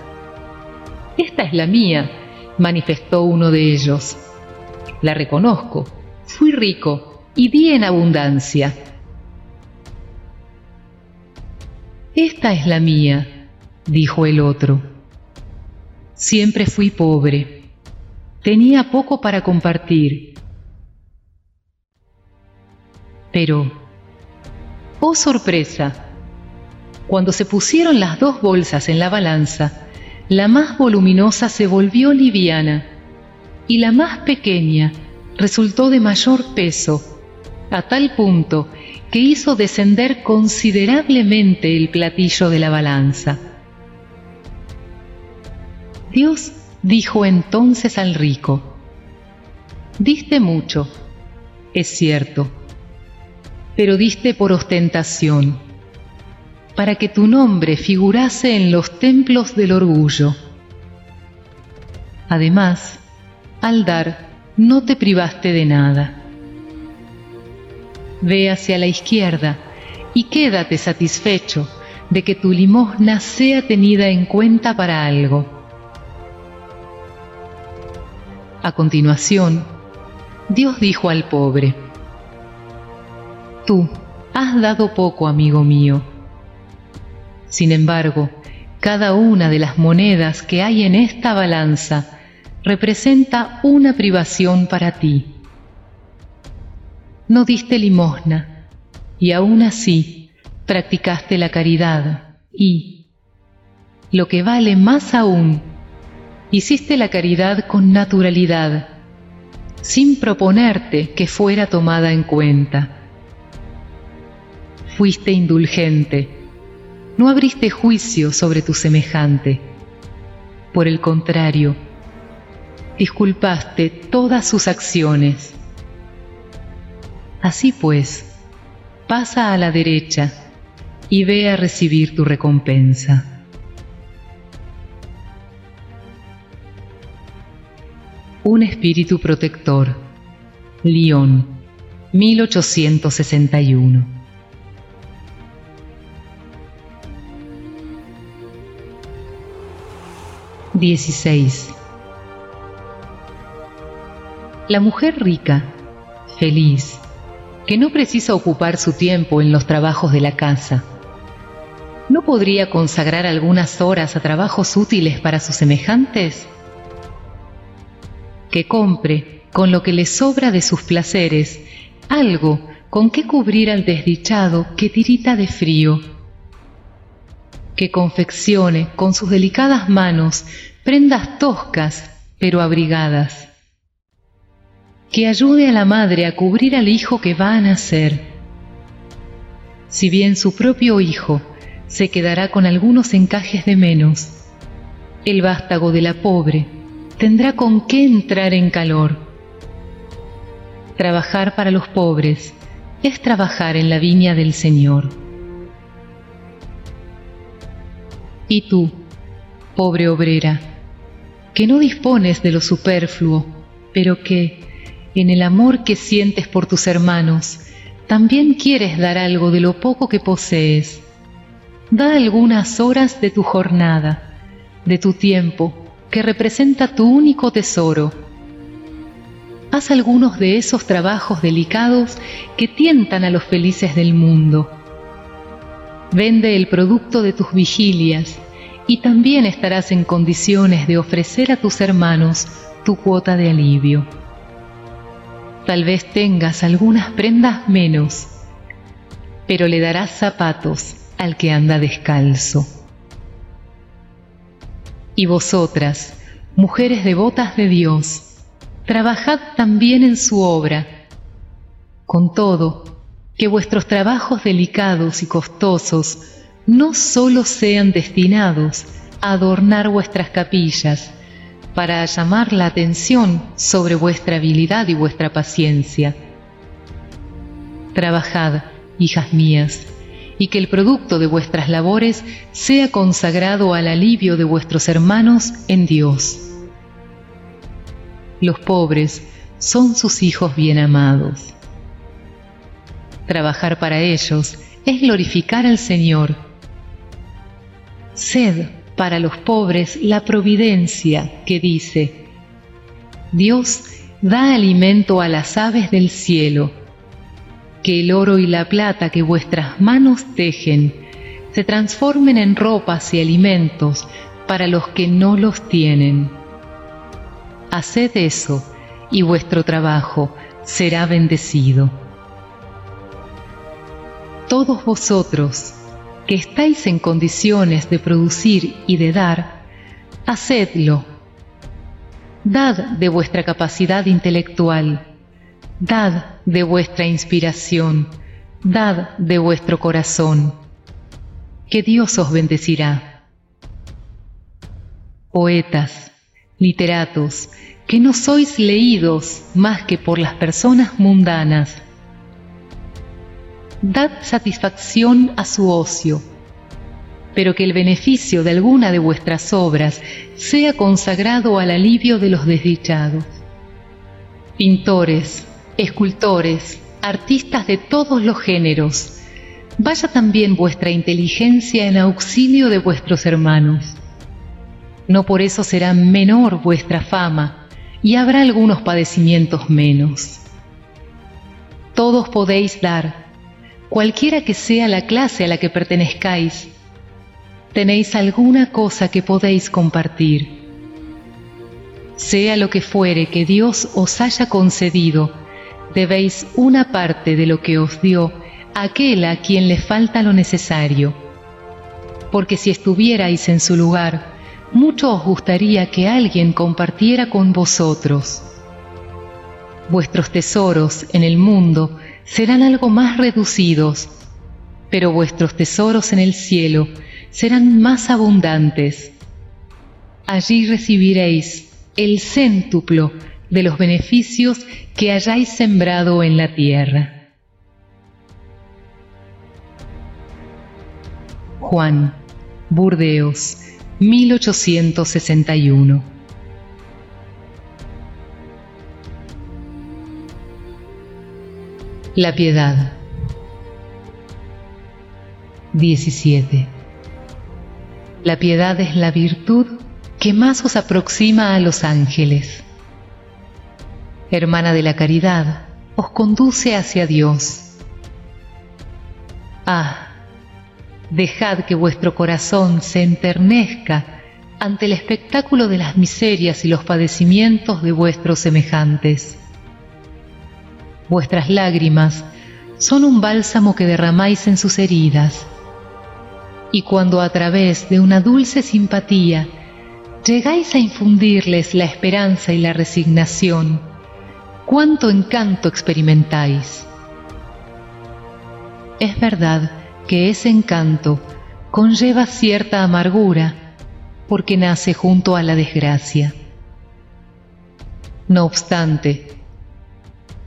Speaker 1: Esta es la mía, manifestó uno de ellos. La reconozco, fui rico y di en abundancia. Esta es la mía, dijo el otro. Siempre fui pobre. Tenía poco para compartir. Pero, oh sorpresa, cuando se pusieron las dos bolsas en la balanza, la más voluminosa se volvió liviana y la más pequeña resultó de mayor peso, a tal punto que hizo descender considerablemente el platillo de la balanza. Dios dijo entonces al rico, Diste mucho, es cierto, pero diste por ostentación, para que tu nombre figurase en los templos del orgullo. Además, al dar, no te privaste de nada. Ve hacia la izquierda y quédate satisfecho de que tu limosna sea tenida en cuenta para algo. A continuación, Dios dijo al pobre, Tú has dado poco, amigo mío. Sin embargo, cada una de las monedas que hay en esta balanza representa una privación para ti. No diste limosna y aún así practicaste la caridad y, lo que vale más aún, hiciste la caridad con naturalidad, sin proponerte que fuera tomada en cuenta. Fuiste indulgente, no abriste juicio sobre tu semejante. Por el contrario, disculpaste todas sus acciones. Así pues, pasa a la derecha y ve a recibir tu recompensa. Un espíritu protector. Lyon, 1861. Dieciséis. La mujer rica, feliz, que no precisa ocupar su tiempo en los trabajos de la casa, ¿no podría consagrar algunas horas a trabajos útiles para sus semejantes? Que compre, con lo que le sobra de sus placeres, algo con que cubrir al desdichado que tirita de frío. Que confeccione con sus delicadas manos prendas toscas pero abrigadas que ayude a la madre a cubrir al hijo que va a nacer. Si bien su propio hijo se quedará con algunos encajes de menos, el vástago de la pobre tendrá con qué entrar en calor. Trabajar para los pobres es trabajar en la viña del Señor. Y tú, pobre obrera, que no dispones de lo superfluo, pero que, en el amor que sientes por tus hermanos, también quieres dar algo de lo poco que posees. Da algunas horas de tu jornada, de tu tiempo, que representa tu único tesoro. Haz algunos de esos trabajos delicados que tientan a los felices del mundo. Vende el producto de tus vigilias y también estarás en condiciones de ofrecer a tus hermanos tu cuota de alivio. Tal vez tengas algunas prendas menos, pero le darás zapatos al que anda descalzo. Y vosotras, mujeres devotas de Dios, trabajad también en su obra. Con todo, que vuestros trabajos delicados y costosos no sólo sean destinados a adornar vuestras capillas, para llamar la atención sobre vuestra habilidad y vuestra paciencia. Trabajad, hijas mías, y que el producto de vuestras labores sea consagrado al alivio de vuestros hermanos en Dios. Los pobres son sus hijos bien amados. Trabajar para ellos es glorificar al Señor. Sed para los pobres la providencia que dice, Dios da alimento a las aves del cielo, que el oro y la plata que vuestras manos tejen se transformen en ropas y alimentos para los que no los tienen. Haced eso y vuestro trabajo será bendecido. Todos vosotros que estáis en condiciones de producir y de dar, hacedlo. Dad de vuestra capacidad intelectual, dad de vuestra inspiración, dad de vuestro corazón, que Dios os bendecirá. Poetas, literatos, que no sois leídos más que por las personas mundanas. Dad satisfacción a su ocio, pero que el beneficio de alguna de vuestras obras sea consagrado al alivio de los desdichados. Pintores, escultores, artistas de todos los géneros, vaya también vuestra inteligencia en auxilio de vuestros hermanos. No por eso será menor vuestra fama, y habrá algunos padecimientos menos. Todos podéis dar, cualquiera que sea la clase a la que pertenezcáis, tenéis alguna cosa que podéis compartir. Sea lo que fuere que Dios os haya concedido, debéis una parte de lo que os dio aquel a quien le falta lo necesario. Porque si estuvierais en su lugar, mucho os gustaría que alguien compartiera con vosotros. Vuestros tesoros en el mundo serán algo más reducidos, pero vuestros tesoros en el cielo serán más abundantes. Allí recibiréis el céntuplo de los beneficios que hayáis sembrado en la tierra. Juan, Burdeos, 1861. La piedad. 17. La piedad es la virtud que más os aproxima a los ángeles. Hermana de la caridad, os conduce hacia Dios. Ah, dejad que vuestro corazón se enternezca ante el espectáculo de las miserias y los padecimientos de vuestros semejantes. Vuestras lágrimas son un bálsamo que derramáis en sus heridas, y cuando a través de una dulce simpatía llegáis a infundirles la esperanza y la resignación, cuánto encanto experimentáis. Es verdad que ese encanto conlleva cierta amargura porque nace junto a la desgracia. No obstante,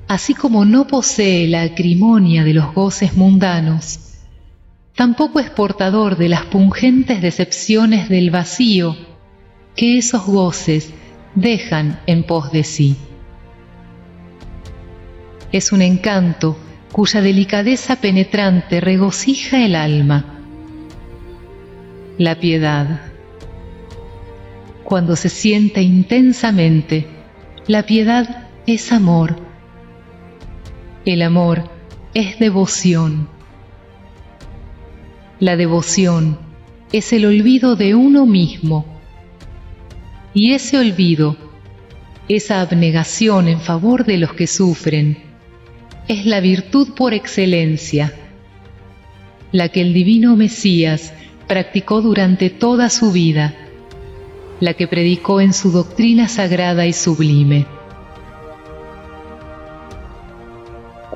Speaker 1: así como no posee la acrimonia de los goces mundanos, tampoco es portador de las pungentes decepciones del vacío que esos goces dejan en pos de sí. Es un encanto cuya delicadeza penetrante regocija el alma. La piedad. Cuando se siente intensamente, la piedad es amor. El amor es devoción. La devoción es el olvido de uno mismo. Y ese olvido, esa abnegación en favor de los que sufren, es la virtud por excelencia, la que el divino Mesías practicó durante toda su vida, la que predicó en su doctrina sagrada y sublime.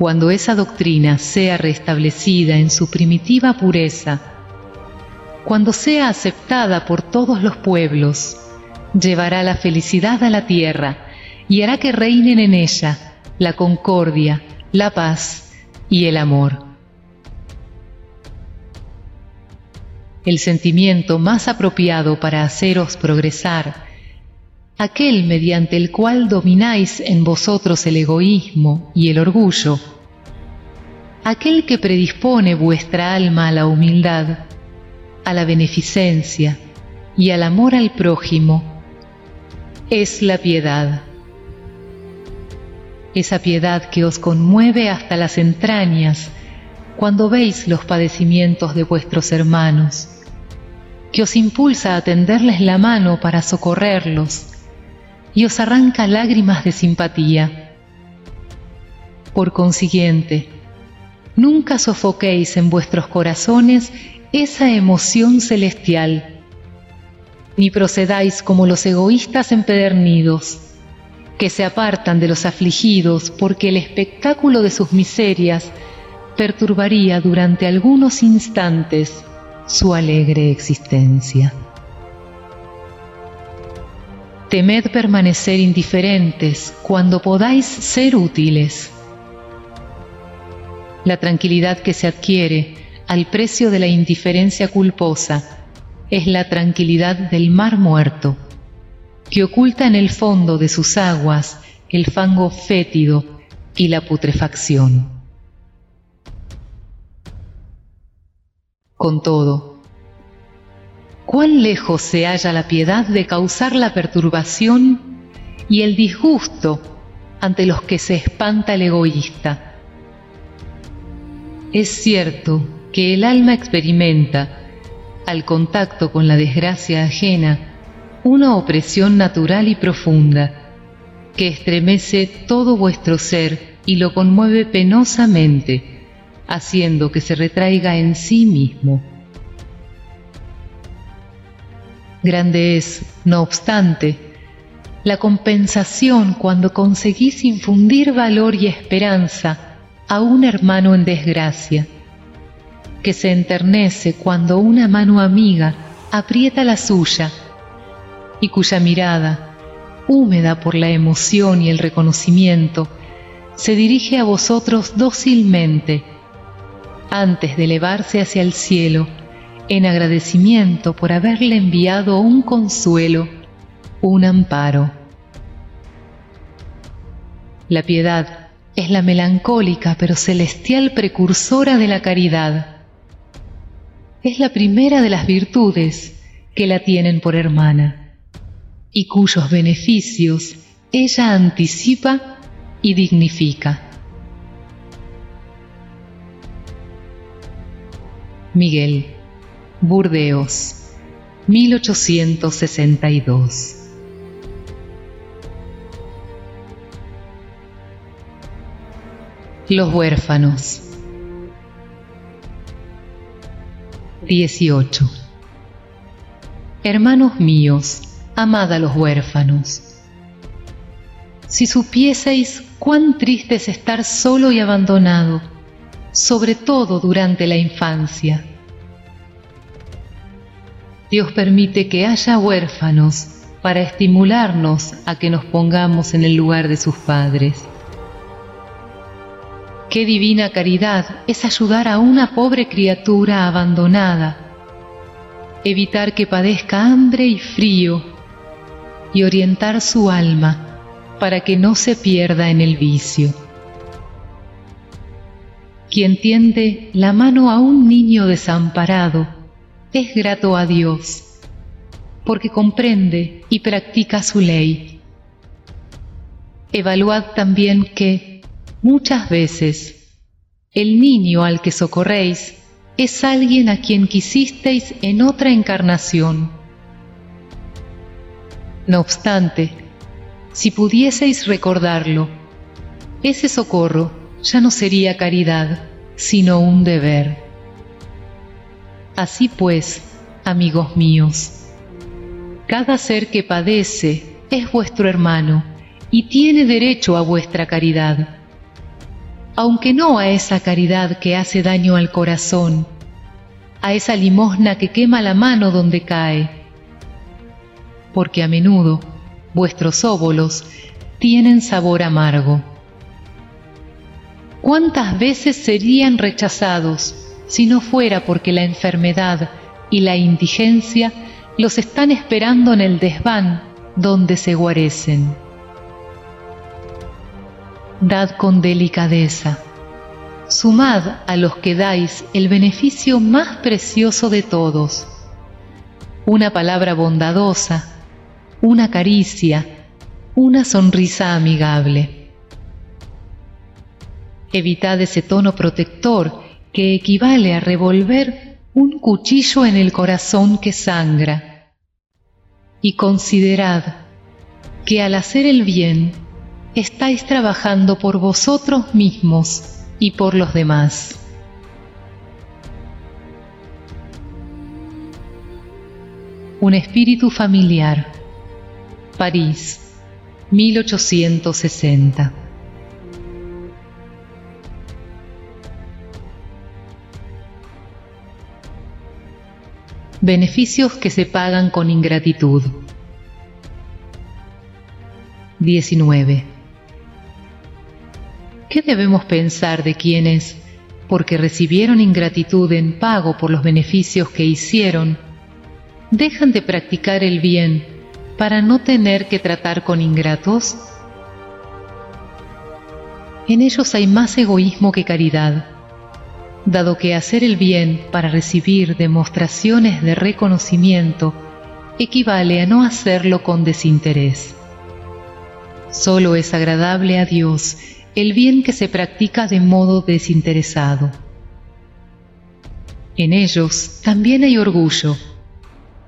Speaker 1: Cuando esa doctrina sea restablecida en su primitiva pureza, cuando sea aceptada por todos los pueblos, llevará la felicidad a la tierra y hará que reinen en ella la concordia, la paz y el amor. El sentimiento más apropiado para haceros progresar, aquel mediante el cual domináis en vosotros el egoísmo y el orgullo, aquel que predispone vuestra alma a la humildad, a la beneficencia y al amor al prójimo, es la piedad. Esa piedad que os conmueve hasta las entrañas cuando veis los padecimientos de vuestros hermanos, que os impulsa a tenderles la mano para socorrerlos y os arranca lágrimas de simpatía. Por consiguiente, nunca sofoquéis en vuestros corazones esa emoción celestial, ni procedáis como los egoístas empedernidos, que se apartan de los afligidos porque el espectáculo de sus miserias perturbaría durante algunos instantes su alegre existencia. Temed permanecer indiferentes cuando podáis ser útiles. La tranquilidad que se adquiere al precio de la indiferencia culposa es la tranquilidad del mar muerto, que oculta en el fondo de sus aguas el fango fétido y la putrefacción. Con todo, cuán lejos se halla la piedad de causar la perturbación y el disgusto ante los que se espanta el egoísta. Es cierto que el alma experimenta, al contacto con la desgracia ajena, una opresión natural y profunda, que estremece todo vuestro ser y lo conmueve penosamente, haciendo que se retraiga en sí mismo. Grande es, no obstante, la compensación cuando conseguís infundir valor y esperanza a un hermano en desgracia que se enternece cuando una mano amiga aprieta la suya y cuya mirada, húmeda por la emoción y el reconocimiento, se dirige a vosotros dócilmente antes de elevarse hacia el cielo en agradecimiento por haberle enviado un consuelo, un amparo. La piedad es la melancólica pero celestial precursora de la caridad es la primera de las virtudes que la tienen por hermana y cuyos beneficios ella anticipa y dignifica. Miguel, Burdeos, 1862 Los huérfanos 18. Hermanos míos, amad a los huérfanos. Si supieseis cuán triste es estar solo y abandonado, sobre todo durante la infancia. Dios permite que haya huérfanos para estimularnos a que nos pongamos en el lugar de sus padres. Qué divina caridad es ayudar a una pobre criatura abandonada, evitar que padezca hambre y frío y orientar su alma para que no se pierda en el vicio. Quien tiende la mano a un niño desamparado es grato a Dios, porque comprende y practica su ley. Evaluad también que, Muchas veces, el niño al que socorréis es alguien a quien quisisteis en otra encarnación. No obstante, si pudieseis recordarlo, ese socorro ya no sería caridad, sino un deber. Así pues, amigos míos, cada ser que padece es vuestro hermano y tiene derecho a vuestra caridad aunque no a esa caridad que hace daño al corazón, a esa limosna que quema la mano donde cae. porque a menudo vuestros óvulos tienen sabor amargo. ¿Cuántas veces serían rechazados si no fuera porque la enfermedad y la indigencia los están esperando en el desván donde se guarecen? Dad con delicadeza. Sumad a los que dais el beneficio más precioso de todos. Una palabra bondadosa, una caricia, una sonrisa amigable. Evitad ese tono protector que equivale a revolver un cuchillo en el corazón que sangra. Y considerad que al hacer el bien estáis trabajando por vosotros mismos y por los demás. Un espíritu familiar. París, 1860. Beneficios que se pagan con ingratitud. 19. ¿Qué debemos pensar de quienes, porque recibieron ingratitud en pago por los beneficios que hicieron, dejan de practicar el bien para no tener que tratar con ingratos? En ellos hay más egoísmo que caridad dado que hacer el bien para recibir demostraciones de reconocimiento equivale a no hacerlo con desinterés. Solo es agradable a Dios el bien que se practica de modo desinteresado. En ellos también hay orgullo,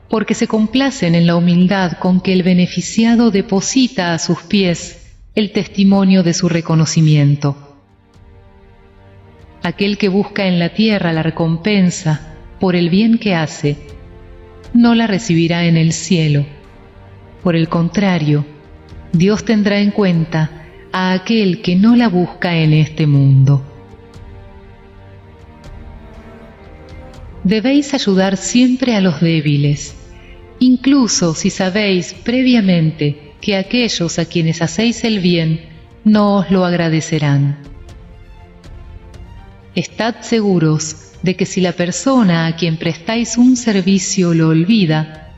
Speaker 1: porque se complacen en la humildad con que el beneficiado deposita a sus pies el testimonio de su reconocimiento aquel que busca en la tierra la recompensa por el bien que hace, no la recibirá en el cielo. Por el contrario, Dios tendrá en cuenta a aquel que no la busca en este mundo. Debéis ayudar siempre a los débiles, incluso si sabéis previamente que aquellos a quienes hacéis el bien no os lo agradecerán. Estad seguros de que si la persona a quien prestáis un servicio lo olvida,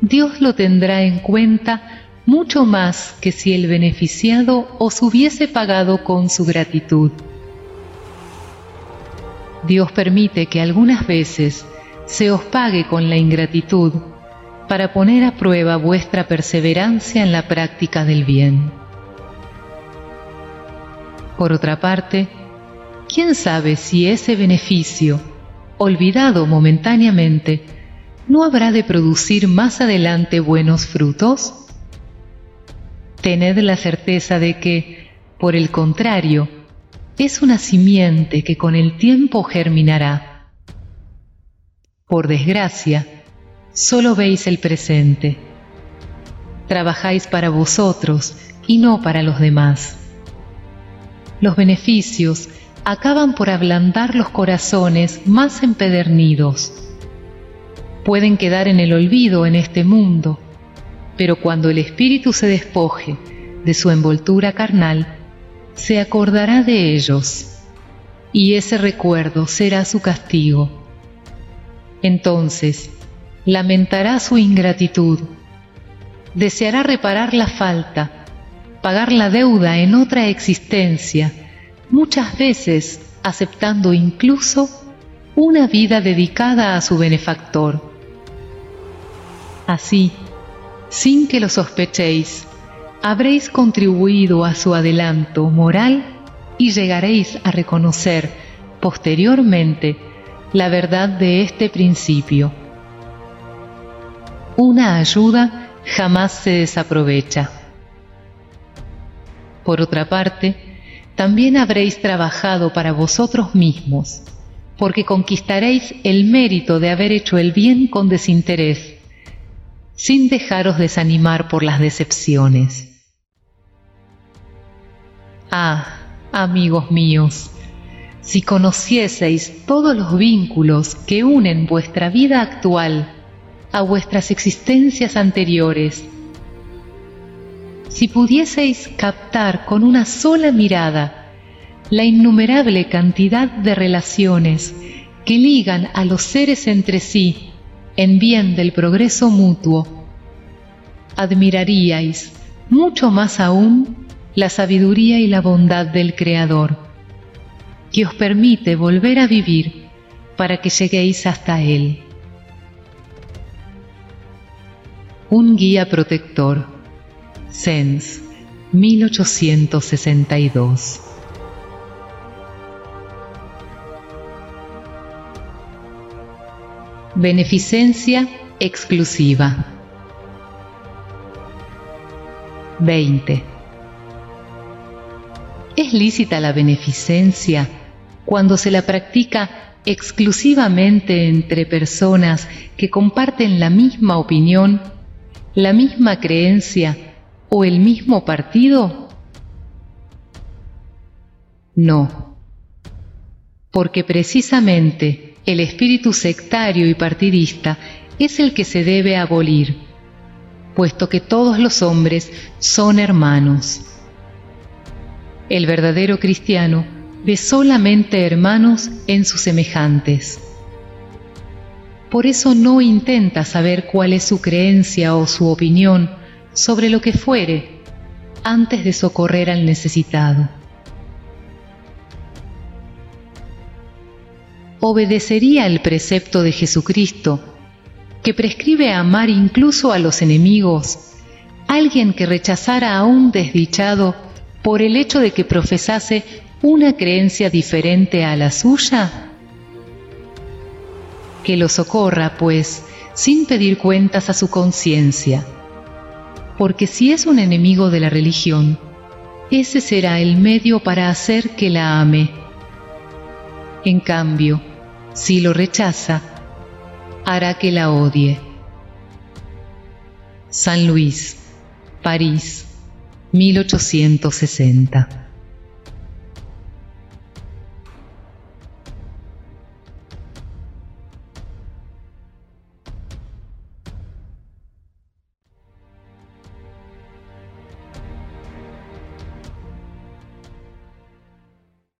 Speaker 1: Dios lo tendrá en cuenta mucho más que si el beneficiado os hubiese pagado con su gratitud. Dios permite que algunas veces se os pague con la ingratitud para poner a prueba vuestra perseverancia en la práctica del bien. Por otra parte, ¿quién sabe si ese beneficio, olvidado momentáneamente, no habrá de producir más adelante buenos frutos? Tened la certeza de que, por el contrario, es una simiente que con el tiempo germinará. Por desgracia, solo veis el presente. Trabajáis para vosotros y no para los demás. Los beneficios acaban por ablandar los corazones más empedernidos. Pueden quedar en el olvido en este mundo, pero cuando el espíritu se despoje de su envoltura carnal, se acordará de ellos, y ese recuerdo será su castigo. Entonces, lamentará su ingratitud, deseará reparar la falta, pagar la deuda en otra existencia, muchas veces aceptando incluso una vida dedicada a su benefactor. Así, sin que lo sospechéis, habréis contribuido a su adelanto moral y llegaréis a reconocer posteriormente la verdad de este principio. Una ayuda jamás se desaprovecha. Por otra parte, también habréis trabajado para vosotros mismos, porque conquistaréis el mérito de haber hecho el bien con desinterés, sin dejaros desanimar por las decepciones. Ah, amigos míos, si conocieseis todos los vínculos que unen vuestra vida actual a vuestras existencias anteriores. Si pudieseis captar con una sola mirada la innumerable cantidad de relaciones que ligan a los seres entre sí en bien del progreso mutuo, admiraríais mucho más aún la sabiduría y la bondad del Creador, que os permite volver a vivir para que lleguéis hasta Él. Un guía protector, Sens, 1862. Beneficencia exclusiva. 20. ¿Es lícita la beneficencia cuando se la practica exclusivamente entre personas que comparten la misma opinión, la misma creencia o el mismo partido? No, porque precisamente el espíritu sectario y partidista es el que se debe abolir, puesto que todos los hombres son hermanos. El verdadero cristiano ve solamente hermanos en sus semejantes. Por eso no intenta saber cuál es su creencia o su opinión sobre lo que fuere antes de socorrer al necesitado. Obedecería el precepto de Jesucristo, que prescribe amar incluso a los enemigos, alguien que rechazara a un desdichado por el hecho de que profesase una creencia diferente a la suya? Que lo socorra, pues, sin pedir cuentas a su conciencia, porque si es un enemigo de la religión, ese será el medio para hacer que la ame. En cambio, si lo rechaza, hará que la odie. San Luis, París, 1860